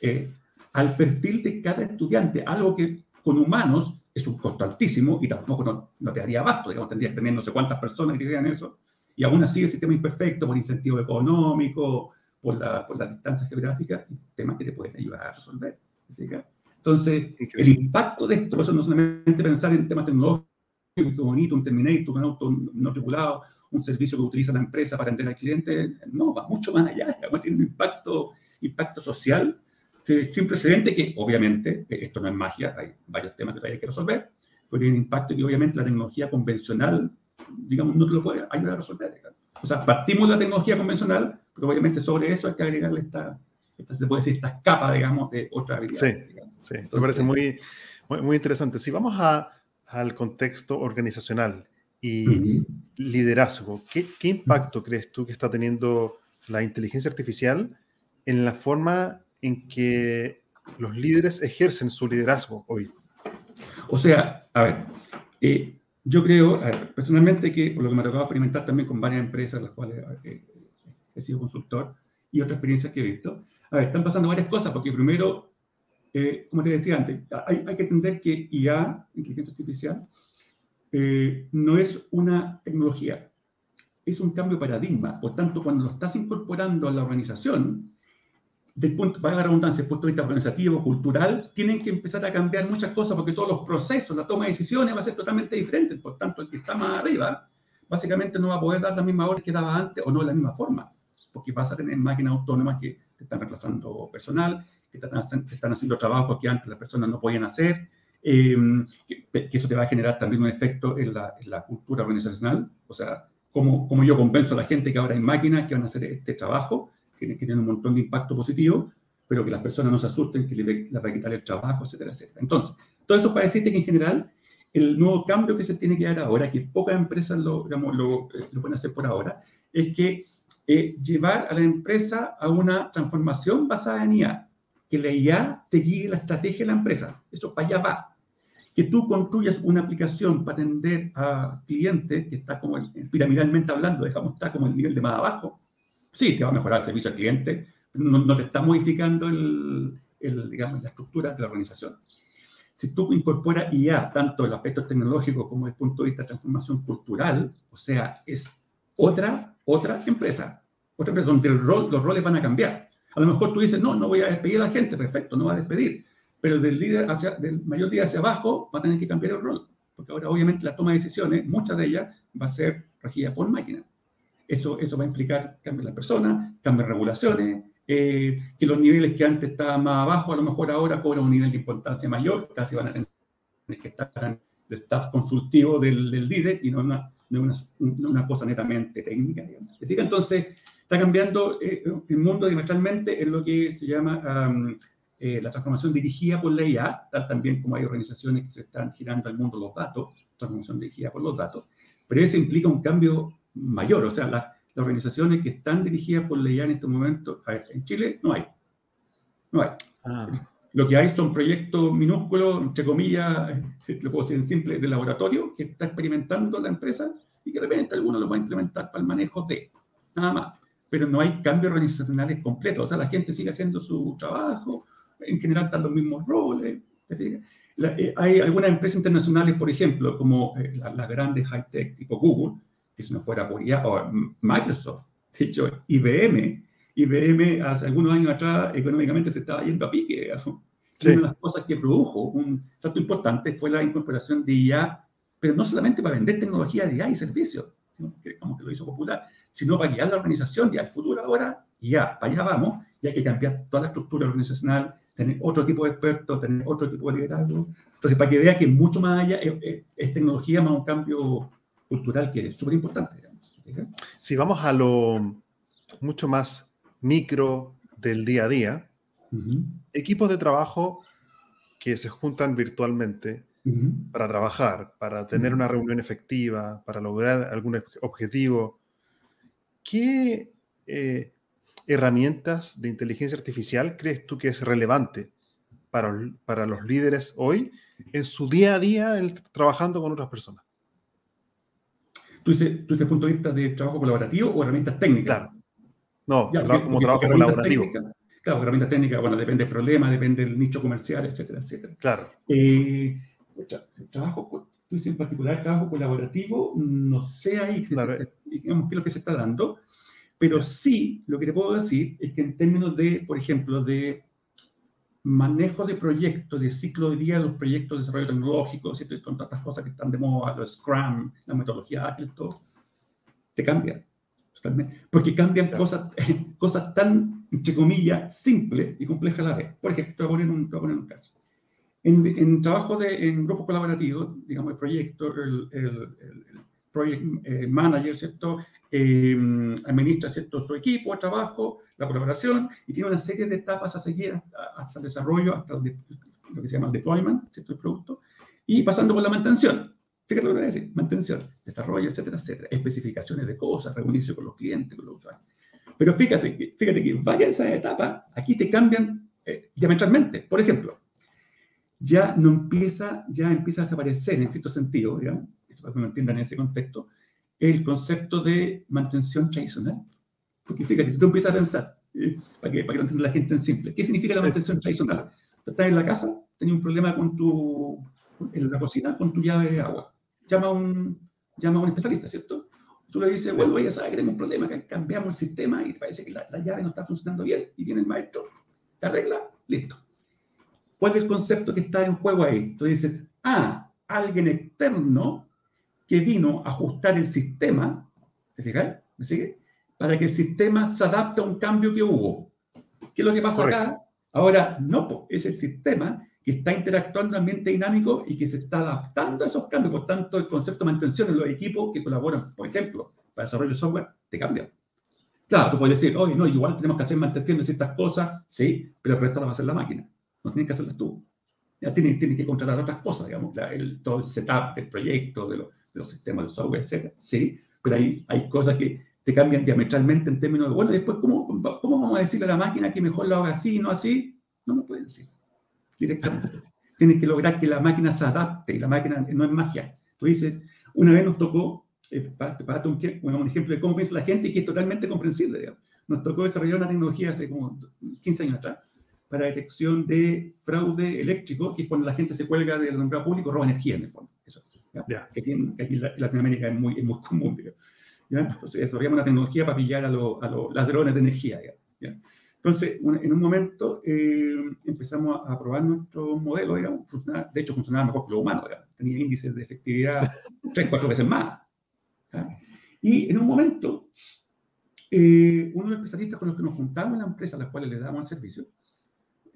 eh, al perfil de cada estudiante, algo que con humanos es un costo altísimo y tampoco no, te haría abasto, digamos, tendrías que tener no sé cuántas personas que hicieran eso, y aún así el sistema imperfecto por incentivo económico, por la, por la distancia geográfica, temas que te pueden ayudar a resolver. Entonces, el impacto de esto, eso no solamente pensar en temas tecnológicos, que bonito, un Terminator, un auto no tripulado, un servicio que utiliza la empresa para atender al cliente, no, va mucho más allá, tiene un impacto, impacto social sin precedente que, obviamente, esto no es magia, hay varios temas que todavía hay que resolver, pero tiene un impacto que obviamente la tecnología convencional, digamos, no te lo puede ayudar a resolver. O sea, partimos de la tecnología convencional, pero obviamente sobre eso hay que agregarle esta, esta se puede decir, esta capa, digamos, de otra habilidad. Sí, sí, me parece muy, muy, interesante. Si vamos a, al contexto organizacional y liderazgo, ¿qué, ¿qué, impacto crees tú que está teniendo la inteligencia artificial en la forma en que los líderes ejercen su liderazgo hoy? O sea, a ver, eh, yo creo personalmente que, por lo que me ha tocado experimentar también con varias empresas, las cuales eh, he sido consultor, y otras experiencias que he visto, a ver, están pasando varias cosas, porque primero, eh, como te decía antes, hay, hay, que entender que IA, inteligencia artificial, eh, no es una tecnología, es un cambio de paradigma. Por tanto, cuando lo estás incorporando a la organización, del punto, para la redundancia, punto de vista organizativo, cultural, tienen que empezar a cambiar muchas cosas porque todos los procesos, la toma de decisiones va a ser totalmente diferente. Por tanto, el que está más arriba, básicamente no va a poder dar la misma hora que daba antes o no de la misma forma, porque vas a tener máquinas autónomas que te están reemplazando personal, que están, están haciendo trabajos que antes las personas no podían hacer, eh, que, eso te va a generar también un efecto en la, en la cultura organizacional, o sea, como, como yo convenzo a la gente que ahora hay máquinas que van a hacer este trabajo, que, tiene un montón de impacto positivo, pero que las personas no se asusten, que les va a quitar el trabajo, etcétera, etcétera. Entonces, todo eso para decirte que en general el nuevo cambio que se tiene que dar ahora, que pocas empresas lo, digamos, lo, eh, lo pueden hacer por ahora, es que eh, llevar a la empresa a una transformación basada en IA, que la IA te guíe la estrategia de la empresa. Eso para allá va. Que tú construyas una aplicación para atender a clientes, que está como piramidalmente hablando, digamos, está como el nivel de más abajo, Sí, te va a mejorar el servicio al cliente, pero no, te está modificando el, digamos, la estructura de la organización. Si tú incorporas IA, tanto el aspecto tecnológico como el punto de vista de transformación cultural, o sea, es otra, otra empresa, otra empresa donde el rol, los roles van a cambiar. A lo mejor tú dices, no, no voy a despedir a la gente, perfecto, no va a despedir, pero del líder hacia, del mayor día hacia abajo va a tener que cambiar el rol, porque ahora obviamente la toma de decisiones, muchas de ellas, va a ser regida por máquinas. Eso, eso va a implicar cambios en las personas, en regulaciones, eh, que los niveles que antes estaban más abajo, a lo mejor ahora cobran un nivel de importancia mayor, casi van a tener que estar en el staff consultivo del, del líder y no una, no una, una, cosa netamente técnica. Digamos. Entonces, está cambiando eh, el mundo diametralmente en lo que se llama um, eh, la transformación dirigida por la IA, tal también como hay organizaciones que se están girando al mundo los datos, transformación dirigida por los datos, pero eso implica un cambio mayor. O sea, las organizaciones que están dirigidas por IA en este momento, a ver, en Chile no hay. No hay. Ah. Lo que hay son proyectos minúsculos, entre comillas, lo puedo decir en simple, de laboratorio, que está experimentando la empresa y que de repente algunos lo va a implementar para el manejo de, nada más. Pero no hay cambios organizacionales completos. O sea, la gente sigue haciendo su trabajo, en general están los mismos roles. Eh, hay algunas empresas internacionales, por ejemplo, como eh, las grandes high-tech tipo Google, que si no fuera por IA, o Microsoft, de hecho, IBM, IBM hace algunos años atrás económicamente se estaba yendo a pique. Una de las cosas que produjo un salto importante fue la incorporación de IA, pero no solamente para vender tecnología de IA y servicios, como que lo hizo popular, sino para guiar la organización y al futuro ahora, ya, para allá vamos, y hay que cambiar toda la estructura organizacional, tener otro tipo de expertos, tener otro tipo de liderazgo. Entonces, para que vea que mucho más allá es, es tecnología más un cambio cultural que es súper importante. Si vamos a lo mucho más micro del día a día, equipos de trabajo que se juntan virtualmente para trabajar, para tener una reunión efectiva, para lograr algún objetivo, ¿qué eh, herramientas de inteligencia artificial crees tú que es relevante para, para los líderes hoy en su día a día trabajando con otras personas? ¿Tú dices, tú dices punto de vista de trabajo colaborativo o herramientas técnicas? Claro. No, como trabajo colaborativo. claro, herramientas técnicas, bueno, depende del problema, depende del nicho comercial, etcétera, etcétera. Claro. Eh, trabajo, tú dices en particular trabajo colaborativo, no sé ahí claro. digamos, qué es lo que se está dando, pero sí, lo que te puedo decir es que en términos de, por ejemplo, de manejo de proyectos, de ciclo de vida de los proyectos de desarrollo tecnológico, ¿cierto? y con tantas cosas que están de moda, los Scrum, la metodología ágil, todo, te cambian totalmente. Porque cambian cosas, cosas tan, entre comillas, simples y complejas a la vez. Por ejemplo, te voy a poner un, poner un caso. En, en, trabajo de, en grupos colaborativos, digamos, el proyecto, el, el, el project eh, manager, ¿cierto? Eh, administra ¿cierto? su equipo de trabajo, la colaboración, y tiene una serie de etapas a seguir hasta, el desarrollo, hasta lo que se llama el deployment, ¿cierto? El producto, y pasando por la mantención. Fíjate lo que voy a decir, mantención, desarrollo, etcétera, etcétera, especificaciones de cosas, reunirse con los clientes, con los usuarios. Pero fíjate fíjate que varias de esas etapas aquí te cambian eh, diametralmente. Por ejemplo, ya no empieza, ya empieza a desaparecer en cierto sentido, digamos, para que me entiendan en ese contexto, el concepto de mantención tradicional. Porque fíjate, si tú empiezas a pensar, eh, para, que, para que lo entienda la gente en simple, ¿qué significa la mantención tradicional? Tú estás en la casa, tienes un problema con tu, en la cocina con tu llave de agua. Llama a un, llama a un especialista, ¿cierto? Tú le dices, bueno, ya sabes que tengo un problema, que cambiamos el sistema y te parece que la, la llave no está funcionando bien, y viene el maestro, te arregla, listo. ¿Cuál es el concepto que está en juego ahí? Tú dices, ah, alguien externo que vino a ajustar el sistema, ¿te fijas? ¿Me sigue? Para que el sistema se adapte a un cambio que hubo. ¿Qué es lo que pasa acá? Ahora, no, es el sistema que está interactuando en ambiente dinámico y que se está adaptando a esos cambios. Por tanto, el concepto de mantención en los equipos que colaboran, por ejemplo, para desarrollo de software, te cambia. Claro, tú puedes decir, oye, no, igual tenemos que hacer mantención de ciertas cosas, sí, pero el resto lo va a hacer la máquina. No tienes que hacerlas tú. Ya tienes, tienes que contratar otras cosas, digamos, el, todo el setup del proyecto, de, los sistemas de software, etc. Sí, pero hay, hay cosas que te cambian diametralmente en términos de, bueno, después, ¿cómo, ¿cómo vamos a decirle a la máquina que mejor lo haga así, no así? No me puedes decir directamente. Tienes que lograr que la máquina se adapte y la máquina no es magia. Tú dices, una vez nos tocó, eh, para, para un, un, ejemplo de cómo piensa la gente y que es totalmente comprensible, digamos. nos tocó desarrollar una tecnología hace como 15 años atrás para detección de fraude eléctrico, que es cuando la gente se cuelga del nombrado público, roba energía en el fondo. Eso. ¿ya? Que, aquí en, aquí en, Latinoamérica es muy, es muy común. ¿ya? Entonces, desarrollamos una tecnología para pillar a, lo, a los ladrones de energía. ¿ya? Entonces, en un momento eh, empezamos a probar nuestro modelo, digamos, de hecho funcionaba mejor que lo humano, tenía índices de efectividad tres, cuatro veces más. Y en un momento, eh, uno de los especialistas con los que nos juntamos en la empresa a las cuales le damos el servicio,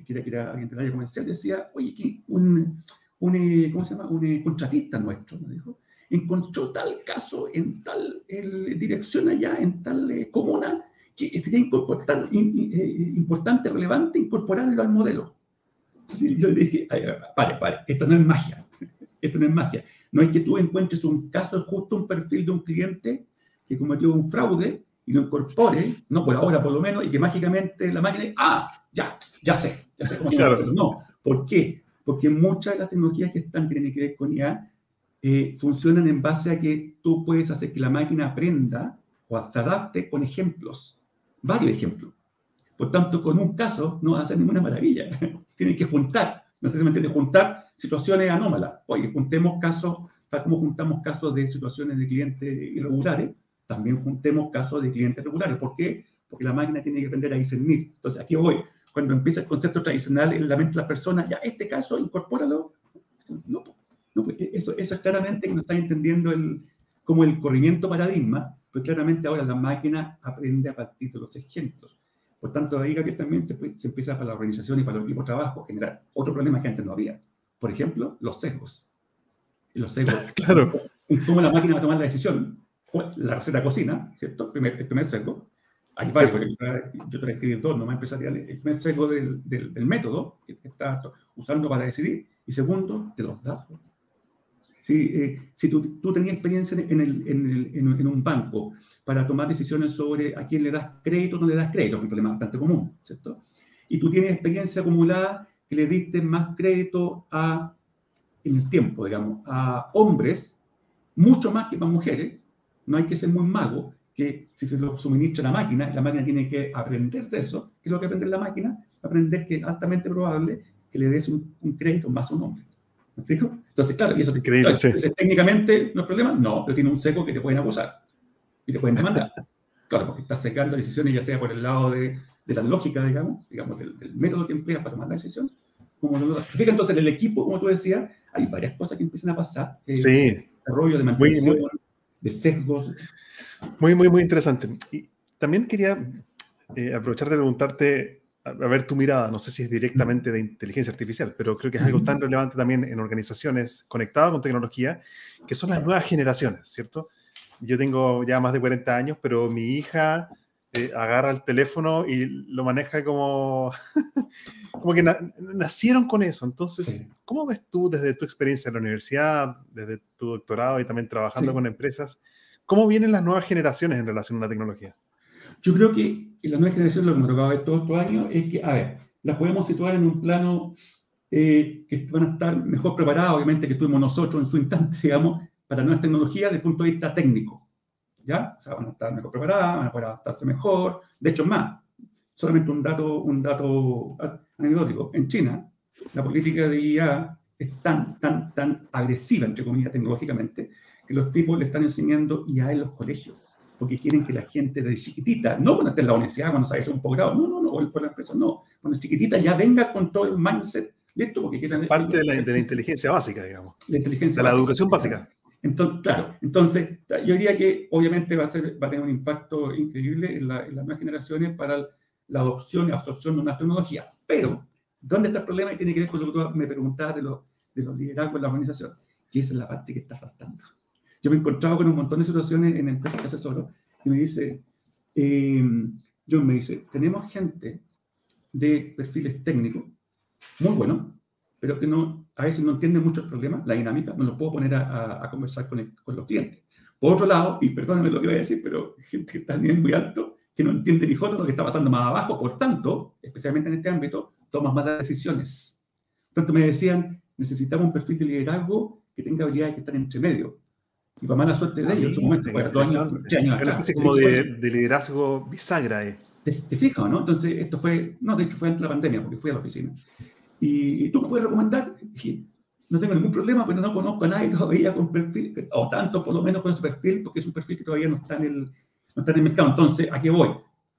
que era, que era alguien área comercial, decía, oye, que un, un, eh, ¿cómo se llama? Un eh, contratista nuestro, me dijo, encontró tal caso en tal el, dirección allá, en tal eh, comuna, que sería importante, importante, relevante incorporarlo al modelo. Yo le dije, pare, pare, esto no es magia, esto no es magia. No es que tú encuentres un caso, justo un perfil de un cliente que cometió un fraude y lo incorpore, no por ahora por lo menos, y que mágicamente la máquina, ah, ya, ya sé, claro. No, ¿por qué? Porque muchas de las tecnologías que están, que tienen que ver con IA, eh, funcionan en base a que tú puedes hacer que la máquina aprenda o se adapte con ejemplos, varios ejemplos. Por tanto, con un caso no hace ninguna maravilla. Tienen que juntar, no sé si me entiende, juntar situaciones anómalas. Oye, juntemos casos, tal como juntamos casos de situaciones de clientes irregulares, también juntemos casos de clientes regulares. ¿Por qué? Porque la máquina tiene que aprender a discernir. Entonces, aquí voy cuando empieza el concepto tradicional en la mente de las personas, ya este caso, incorpóralo. No, no pues, eso, eso es claramente que no está entendiendo el, como el corrimiento paradigma, pues claramente ahora la máquina aprende a partir de los ejemplos. Por tanto, ahí que también se, se, empieza para la organización y para los equipos de trabajo a generar otro problema que antes no había. Por ejemplo, los sesgos. Los sesgos. claro. Cómo la máquina va a tomar la decisión. La receta cocina, ¿cierto? Primer, el primer sesgo. Hay varios, yo te escribir dos nomás empresariales. El primer sesgo del, del, del método que estás usando para decidir. Y segundo, de los datos. Si, eh, si tú, tú, tenías experiencia en, el, en, el, en, un banco para tomar decisiones sobre a quién le das crédito o no le das crédito, es un problema bastante común, ¿cierto? Y tú tienes experiencia acumulada que le diste más crédito a, en el tiempo, digamos, a hombres, mucho más que para mujeres, no hay que ser muy mago, que si se lo suministra la máquina, la máquina tiene que aprender de eso, ¿qué es lo que aprende la máquina? Aprender que es altamente probable que le des un, un crédito más a un hombre. ¿Me explico? Entonces, claro, y eso Increíble, claro, sí. técnicamente no es problema, no, pero tiene un seco que te pueden acusar y te pueden demandar. claro, porque estás secando decisiones, ya sea por el lado de, de la lógica, digamos, digamos del, del, método que empleas para tomar la decisión. Como lo, fíjate, entonces, en el equipo, como tú decías, hay varias cosas que empiezan a pasar. Eh, sí. Desarrollo de muy, de sesgos. Muy, muy, muy interesante. Y también quería eh, aprovechar de preguntarte a ver tu mirada, no sé si es directamente de inteligencia artificial, pero creo que es algo tan relevante también en organizaciones conectadas con tecnología, que son las nuevas generaciones, ¿cierto? Yo tengo ya más de 40 años, pero mi hija eh, agarra el teléfono y lo maneja como, como que na nacieron con eso. Entonces, sí. ¿cómo ves tú desde tu experiencia en la universidad, desde tu doctorado y también trabajando sí. con empresas, cómo vienen las nuevas generaciones en relación a la tecnología? Yo creo que en la nueva generación lo que me tocaba ver todos estos años es que, a ver, las podemos situar en un plano eh, que van a estar mejor preparadas, obviamente, que tuvimos nosotros en su instante, digamos, para nuevas tecnologías desde el punto de vista técnico. ¿Ya? O sea, van a estar mejor preparadas, van a poder adaptarse mejor. De hecho, más, solamente un dato, un dato anecdótico. En China, la política de IA es tan, tan, tan agresiva, entre comillas, tecnológicamente, que los tipos le están enseñando IA en los colegios porque quieren que la gente de chiquitita, no cuando esté en la universidad, cuando sabe hacer un posgrado, no, no, no, o por la empresa, no, cuando chiquitita ya venga con todo el mindset listo, porque quieren... Parte de la, de la, inteligencia básica, digamos. La inteligencia De la básica. educación básica. Entonces, claro, entonces yo diría que obviamente va a, ser, va a tener un impacto increíble en, la, en las nuevas generaciones para la adopción y absorción de una tecnología. Pero, ¿dónde está el problema? Y tiene que ver con lo que tú me preguntabas de, lo, de los liderazgos en la organización, que esa es la parte que está faltando. Yo me he encontrado con un montón de situaciones en empresas que asesoro y me dice, eh, John me dice, tenemos gente de perfiles técnicos muy buenos, pero que no, a veces no entienden mucho el problema, la dinámica, no los puedo poner a, a, a conversar con, el, con, los clientes. Por otro lado, y perdónenme lo que voy a decir, pero gente que está a nivel muy alto, que no entiende ni jota lo que está pasando más abajo, por tanto, especialmente en este ámbito, tomas malas decisiones. Tanto me decían, necesitamos un perfil de liderazgo que tenga habilidades que están entre medio. Y para mala suerte de ellos, en su momento, dos años, tres años atrás. como de, de, liderazgo bisagra. Eh. ¿Te, ¿Te, fijas, no? Entonces, esto fue, no, de hecho fue antes de la pandemia, porque fui a la oficina. Y, y tú puedes recomendar, dije, no tengo ningún problema, pero no conozco a nadie todavía con perfil, o tanto por lo menos con ese perfil, porque es un perfil que todavía no está en el, no está en el mercado. Entonces, ¿a qué voy?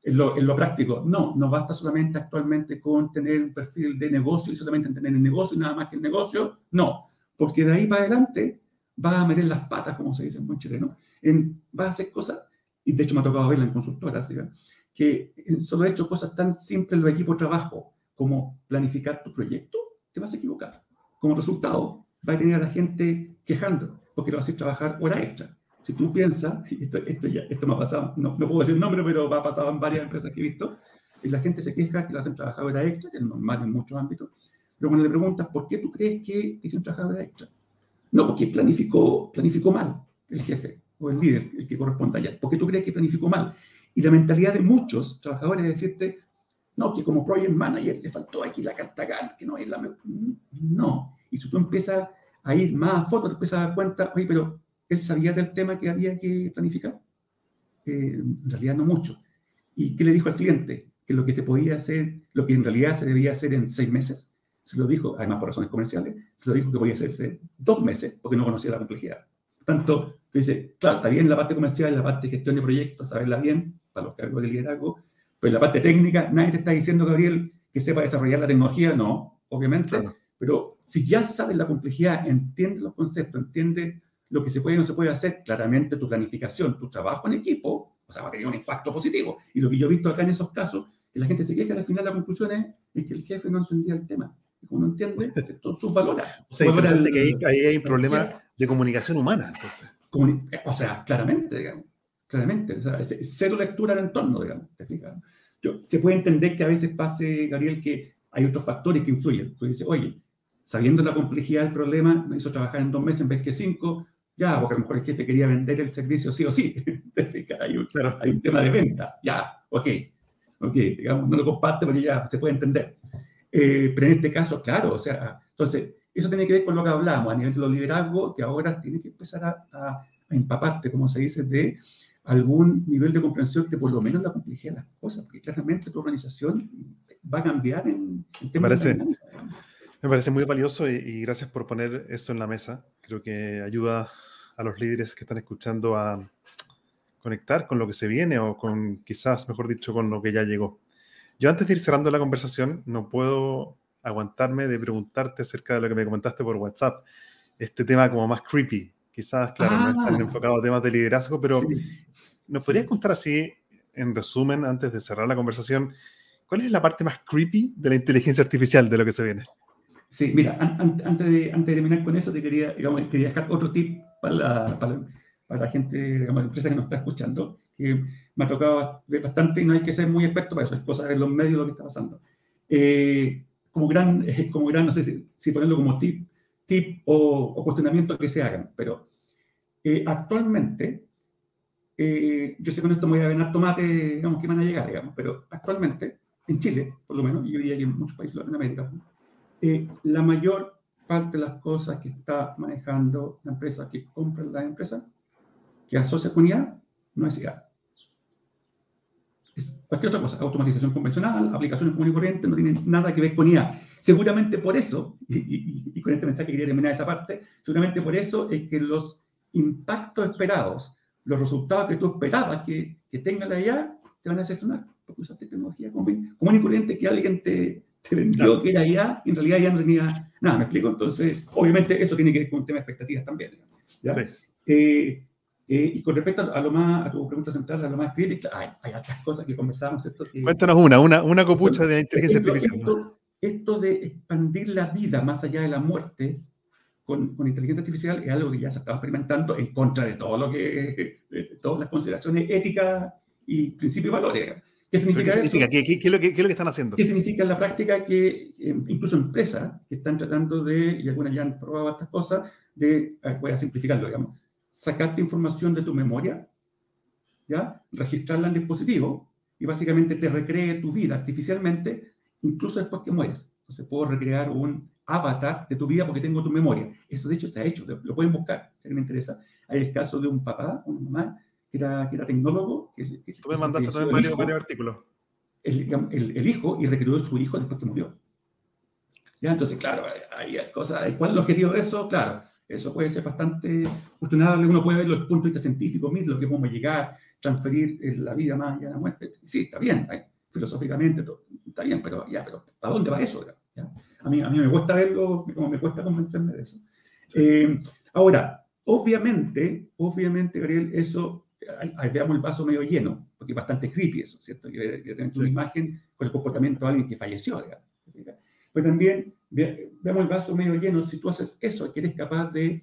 En lo, en lo, práctico, no, no basta solamente actualmente con tener un perfil de negocio y solamente tener el negocio y nada más que el negocio, no, porque de ahí para adelante va a meter las patas, como se dice en buen chileno, en, va a hacer cosas, y de hecho me ha tocado verla en consultoras, ¿sí? que en solo hecho cosas tan simples los equipos de trabajo como planificar tu proyecto, te vas a equivocar. Como resultado, va a tener a la gente quejando porque lo vas a hacer trabajar hora extra. Si tú piensas, esto, esto, ya, esto me ha pasado, no, no puedo decir el nombre, pero me ha pasado en varias empresas que he visto, y la gente se queja que lo hacen trabajar hora extra, que es normal en muchos ámbitos, pero cuando le preguntas, ¿por qué tú crees que hicieron trabajar hora extra? No, porque planificó, planificó mal el jefe o el líder, el que corresponda allá. ¿Por qué tú crees que planificó mal? Y la mentalidad de muchos trabajadores es decirte, no, que como project manager le faltó aquí la carta que no es la mejor. No. Y si tú empiezas a ir más a fondo, te empiezas a dar cuenta, oye, pero él sabía del tema que había que planificar. Eh, en realidad no mucho. ¿Y qué le dijo al cliente? Que lo que se podía hacer, lo que en realidad se debía hacer en seis meses, se lo dijo, además por razones comerciales, se lo dijo que podía hacerse dos meses porque no conocía la complejidad. Tanto, dice, claro, está bien la parte comercial, la parte de gestión de proyectos, saberla bien, para los cargos de liderazgo, pero la parte técnica, nadie te está diciendo, Gabriel, que sepa desarrollar la tecnología, no, obviamente, claro. pero si ya sabes la complejidad, entiendes los conceptos, entiendes lo que se puede y no se puede hacer, claramente tu planificación, tu trabajo en equipo, o sea, va a tener un impacto positivo. Y lo que yo he visto acá en esos casos, que la gente se queja, al final la conclusión es, que el jefe no entendía el tema. Como no entiende, todos sus valores. O sea, interesante que ahí, hay un problema de comunicación humana. Entonces. o sea, claramente, digamos. Claramente. O sea, cero lectura del entorno, digamos. Yo, se puede entender que a veces pase, Gabriel, que hay otros factores que influyen. Tú dices, oye, sabiendo la complejidad del problema, me hizo trabajar en dos meses en vez que cinco, ya, porque a lo mejor el jefe quería vender el servicio sí o sí. hay, un, hay un tema de venta, ya, ok, ok, digamos, no lo comparte porque ya se puede entender. Eh, pero en este caso, claro, o sea, entonces, eso tiene que ver con lo que hablamos a nivel de los liderazgos, que ahora tiene que empezar a, a, empaparte, como se dice, de algún nivel de comprensión de por lo menos la complejidad de las cosas, porque claramente tu organización va a cambiar en, en temas de me parece muy valioso y, gracias por poner esto en la mesa. Creo que ayuda a los líderes que están escuchando a conectar con lo que se viene o con quizás, mejor dicho, con lo que ya llegó. Yo antes de ir cerrando la conversación, no puedo aguantarme de preguntarte acerca de lo que me comentaste por WhatsApp. Este tema como más creepy. Quizás, claro, no están ah. enfocados a temas de liderazgo, pero ¿nos podrías contar así, en resumen, antes de cerrar la conversación, cuál es la parte más creepy de la inteligencia artificial de lo que se viene? Sí, mira, antes, de, antes de terminar con eso, te quería, digamos, quería dejar otro tip para la, para, la gente, digamos, la empresa que nos está escuchando, que me ha tocado ver bastante y no hay que ser muy experto para eso, es cosa de los medios lo que está pasando. Eh, como, gran, como gran, no sé si, si, ponerlo como tip, tip o, cuestionamiento que se hagan, pero eh, actualmente, eh, yo sé que con esto me voy a ganar tomate, digamos, que van a llegar, digamos, pero actualmente, en Chile, por lo menos, y yo diría que en muchos países de Latinoamérica, eh, la mayor parte de las cosas que está manejando la empresa, que compra la empresa, que asocia con IA, no es IA. Es cualquier otra cosa, automatización convencional, aplicaciones común y corriente, no tiene nada que ver con IA. Seguramente por eso, y, con este mensaje quería terminar esa parte, seguramente por eso es que los impactos esperados, los resultados que tú esperabas que, que tenga la IA, te van a decepcionar, porque usaste tecnología común y corriente que alguien te, vendió que era IA y en realidad ya no tenía nada, ¿me explico? Entonces, obviamente eso tiene que ver con un tema de expectativas también. ¿ya? Eh, eh, y con respecto a, lo más, a tu pregunta central, a lo más crítica, hay, hay otras cosas que conversamos. Cuéntanos una, una, una copucha de inteligencia artificial. Esto, de expandir la vida más allá de la muerte con, con, inteligencia artificial es algo que ya se estaba experimentando en contra de todo lo que, de todas las consideraciones éticas y principios y valores. ¿Qué significa, ¿Qué, significa? ¿Qué, qué, es lo que, ¿Qué, es lo que, están haciendo? ¿Qué significa en la práctica que eh, incluso empresas que están tratando de, y algunas ya han probado estas cosas, de, voy a simplificarlo, digamos, sacarte información de tu memoria, ¿ya? registrarla en dispositivo y básicamente te recree tu vida artificialmente, incluso después que mueres. Entonces puedo recrear un avatar de tu vida porque tengo tu memoria. Eso de hecho se ha hecho, lo pueden buscar, si me interesa. Hay el caso de un papá, una mamá, que era, que era tecnólogo. Que, que Tú me mandaste también varios, varios, artículos. El, el, el, hijo y recreó a su hijo después que murió. ¿Ya? Entonces, claro, hay, hay cosas. ¿Cuál es el objetivo de eso? Claro, eso puede ser bastante cuestionable. Uno puede ver los puntos de vista científicos lo que podemos llegar, transferir la vida más allá de la muerte. Sí, está bien, filosóficamente todo, está bien, pero ya, pero ¿a dónde va eso? ¿Ya? A, mí, a mí me cuesta verlo, como me cuesta convencerme de eso. Eh, ahora, obviamente, obviamente, Gabriel, eso ahí, veamos el vaso medio lleno, porque es bastante creepy eso, ¿cierto? Que, que una imagen con el comportamiento de alguien que falleció, digamos. Pero también veamos el vaso medio lleno, si tú haces eso, que eres capaz de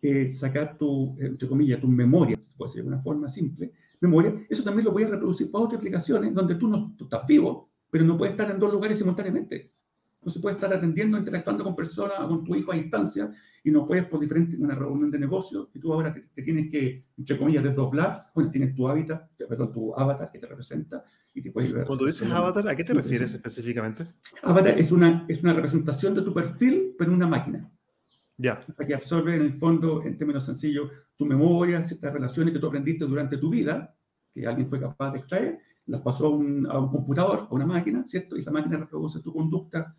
eh, sacar tu, entre comillas, tu memoria, puede ser de una forma simple, memoria, eso también lo voy a reproducir para otras aplicaciones donde tú no tú estás vivo, pero no puedes estar en dos lugares simultáneamente. No se puede estar atendiendo, interactuando con personas, con tu hijo a distancia, y no puedes por diferente, una reunión de negocio, y tú ahora te, tienes que, entre comillas, desdoblar, bueno, tienes tu hábitat, perdón, tu avatar que te representa, y te puedes ver. Cuando dices avatar, ¿a qué te refieres específicamente? Avatar es una, es una representación de tu perfil, pero en una máquina. Ya. O sea, que absorbe en el fondo, en términos sencillos, tu memoria, ciertas relaciones que tú aprendiste durante tu vida, que alguien fue capaz de extraer, las pasó a un, a un computador, a una máquina, ¿cierto? Y esa máquina reproduce tu conducta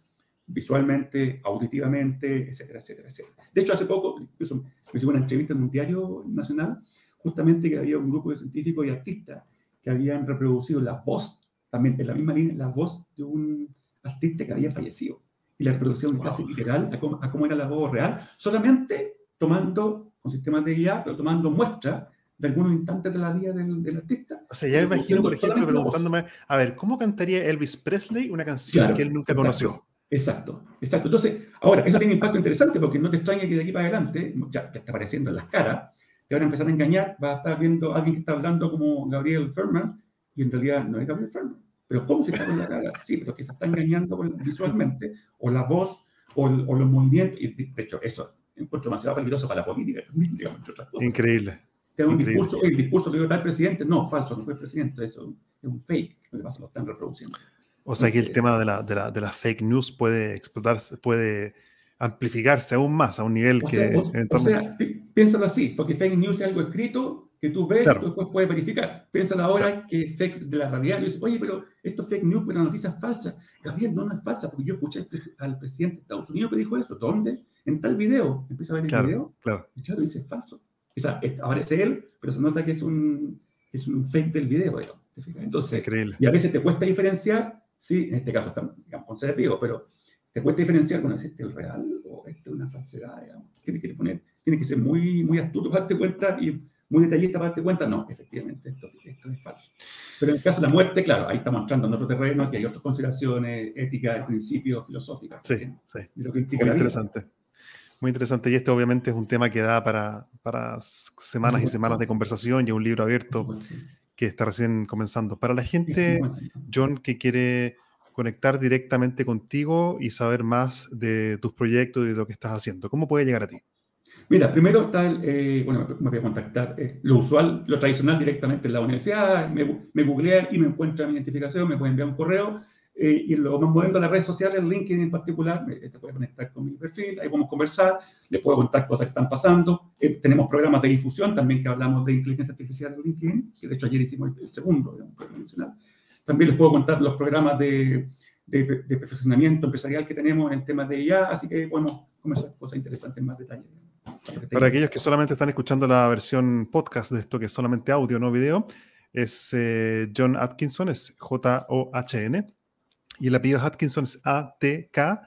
visualmente, auditivamente, etcétera, etcétera, etcétera. De hecho, hace poco, incluso me hicieron una entrevista en un diario nacional, justamente que había un grupo de científicos y artistas que habían reproducido la voz, también en la misma línea, la voz de un artista que había fallecido. Y la reproducción casi literal a cómo, a cómo, era la voz real, solamente tomando, con sistemas de IA, pero tomando muestras de algunos instantes de la vida del, artista. O sea, ya me imagino, por ejemplo, preguntándome, a ver, ¿cómo cantaría Elvis Presley una canción que él nunca conoció? Exacto, exacto. Entonces, ahora, eso tiene impacto interesante porque no te extraña que de aquí para adelante, ya te está apareciendo en las caras, te van a empezar a engañar, vas a estar viendo a alguien que está hablando como Gabriel Ferman y en realidad no es Gabriel Ferman. Pero ¿cómo se está con la cara? Sí, pero que se está engañando visualmente, o la voz, o, los movimientos. Y de hecho, eso encuentro demasiado peligroso para la política digamos, entre otras cosas. Increíble. un discurso, el discurso que dio tal presidente, no, falso, no fue presidente, eso es un fake, lo que pasa, lo están reproduciendo. O sea que el tema de la, de, la, de la fake news puede explotarse, puede amplificarse aún más a un nivel que... o sea, piénsalo así, porque fake news es algo escrito que tú ves y después puedes verificar. Piensa ahora que fake de la realidad. Y dices, oye, pero esto es fake news, pero la noticia es falsa. Gabriel, no, no es falsa, porque yo escuché al, presidente de Estados Unidos que dijo eso. ¿Dónde? En tal video. Empieza a ver el video claro. y claro, dice, es falso. O sea, aparece él, pero se nota que es un, es un fake del video, Entonces, Increíble. y a veces te cuesta diferenciar, sí, en este caso estamos, digamos, con vivo, pero te cuesta diferenciar, bueno, ¿es este el real o este es una falsedad? Digamos. Tiene que poner, tiene que ser muy, muy astuto para darte cuenta y muy detallista para darte cuenta, no, efectivamente, esto, esto es falso. Pero en el caso de la muerte, claro, ahí estamos entrando en otro terreno, que hay otras consideraciones éticas, principios, filosóficas. Sí, sí. Muy interesante. Muy interesante. Y este obviamente es un tema que da para, para semanas y semanas de conversación y un libro abierto que está recién comenzando. Para la gente, John, que quiere conectar directamente contigo y saber más de tus proyectos y de lo que estás haciendo, ¿cómo puede llegar a ti? Mira, primero está el, eh, bueno, me voy a contactar, eh, lo usual, lo tradicional directamente en la universidad, me, me googlean y me encuentran mi identificación, me pueden enviar un correo, eh, y lo más moviendo a las redes sociales, LinkedIn en particular, me, te puede conectar con mi perfil, ahí podemos conversar, les puedo contar cosas que están pasando. tenemos programas de difusión también que hablamos de inteligencia artificial en LinkedIn, que de hecho ayer hicimos el, segundo, digamos, También les puedo contar los programas de, de, de, perfeccionamiento empresarial que tenemos en temas de IA, así que podemos conversar cosas interesantes en más detalle. Para aquellos que solamente están escuchando la versión podcast de esto, que es solamente audio, no video, es eh, John Atkinson, es J-O-H-N, y el apellido Atkinson es A-T-K-I-N-S-O-N.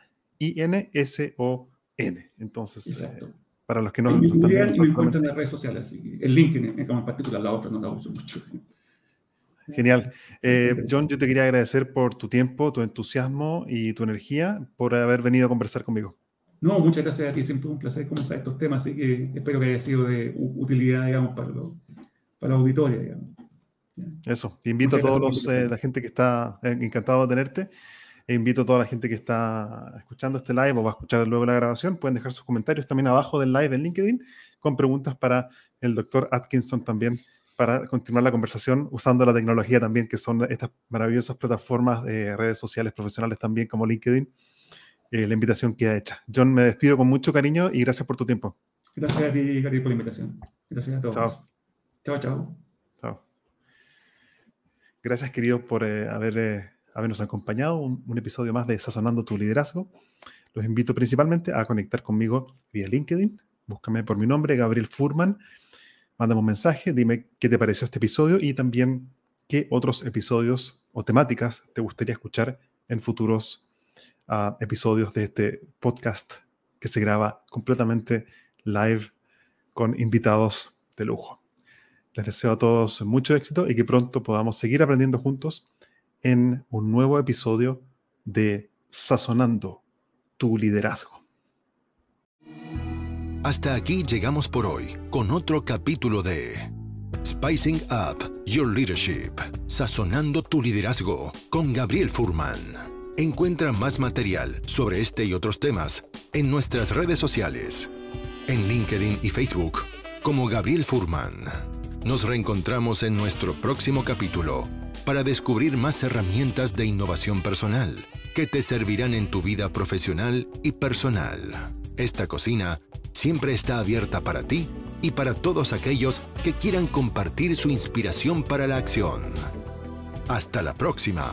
Entonces, eh, para los que no... Y me, y me encuentran en las redes sociales, el LinkedIn en particular, la otra no la uso mucho. Genial. Eh, John, yo te quería agradecer por tu tiempo, tu entusiasmo y tu energía, por haber venido a conversar conmigo. No, muchas gracias a ti, siempre un placer conversar estos temas, así que espero que haya sido de utilidad, digamos, para, para la auditoria, digamos. Eso, invito a todos los, eh, la gente que está eh, encantado de tenerte, e invito a toda la gente que está escuchando este live o va a escuchar luego la grabación, pueden dejar sus comentarios también abajo del live en LinkedIn con preguntas para el doctor Atkinson también para continuar la conversación usando la tecnología también, que son estas maravillosas plataformas de redes sociales profesionales también como LinkedIn eh, la invitación queda hecha. John, me despido con mucho cariño y gracias por tu tiempo. Gracias a ti, Gary, por la invitación. Gracias a todos. Chao. Chao, chao. Chao. Gracias, queridos, por eh, haber, eh, habernos acompañado un, un, episodio más de Sazonando tu Liderazgo. Los invito principalmente a conectar conmigo vía LinkedIn. Búscame por mi nombre, Gabriel Furman. Mándame un mensaje, dime qué te pareció este episodio y también qué otros episodios o temáticas te gustaría escuchar en futuros episodios de este podcast que se graba completamente live con invitados de lujo. Les deseo a todos mucho éxito y que pronto podamos seguir aprendiendo juntos en un nuevo episodio de Sazonando tu liderazgo. Hasta aquí llegamos por hoy con otro capítulo de Spicing Up Your Leadership, Sazonando tu liderazgo con Gabriel Furman. Encuentra más material sobre este y otros temas en nuestras redes sociales, en LinkedIn y Facebook, como Gabriel Furman. Nos reencontramos en nuestro próximo capítulo para descubrir más herramientas de innovación personal que te servirán en tu vida profesional y personal. Esta cocina siempre está abierta para ti y para todos aquellos que quieran compartir su inspiración para la acción. Hasta la próxima.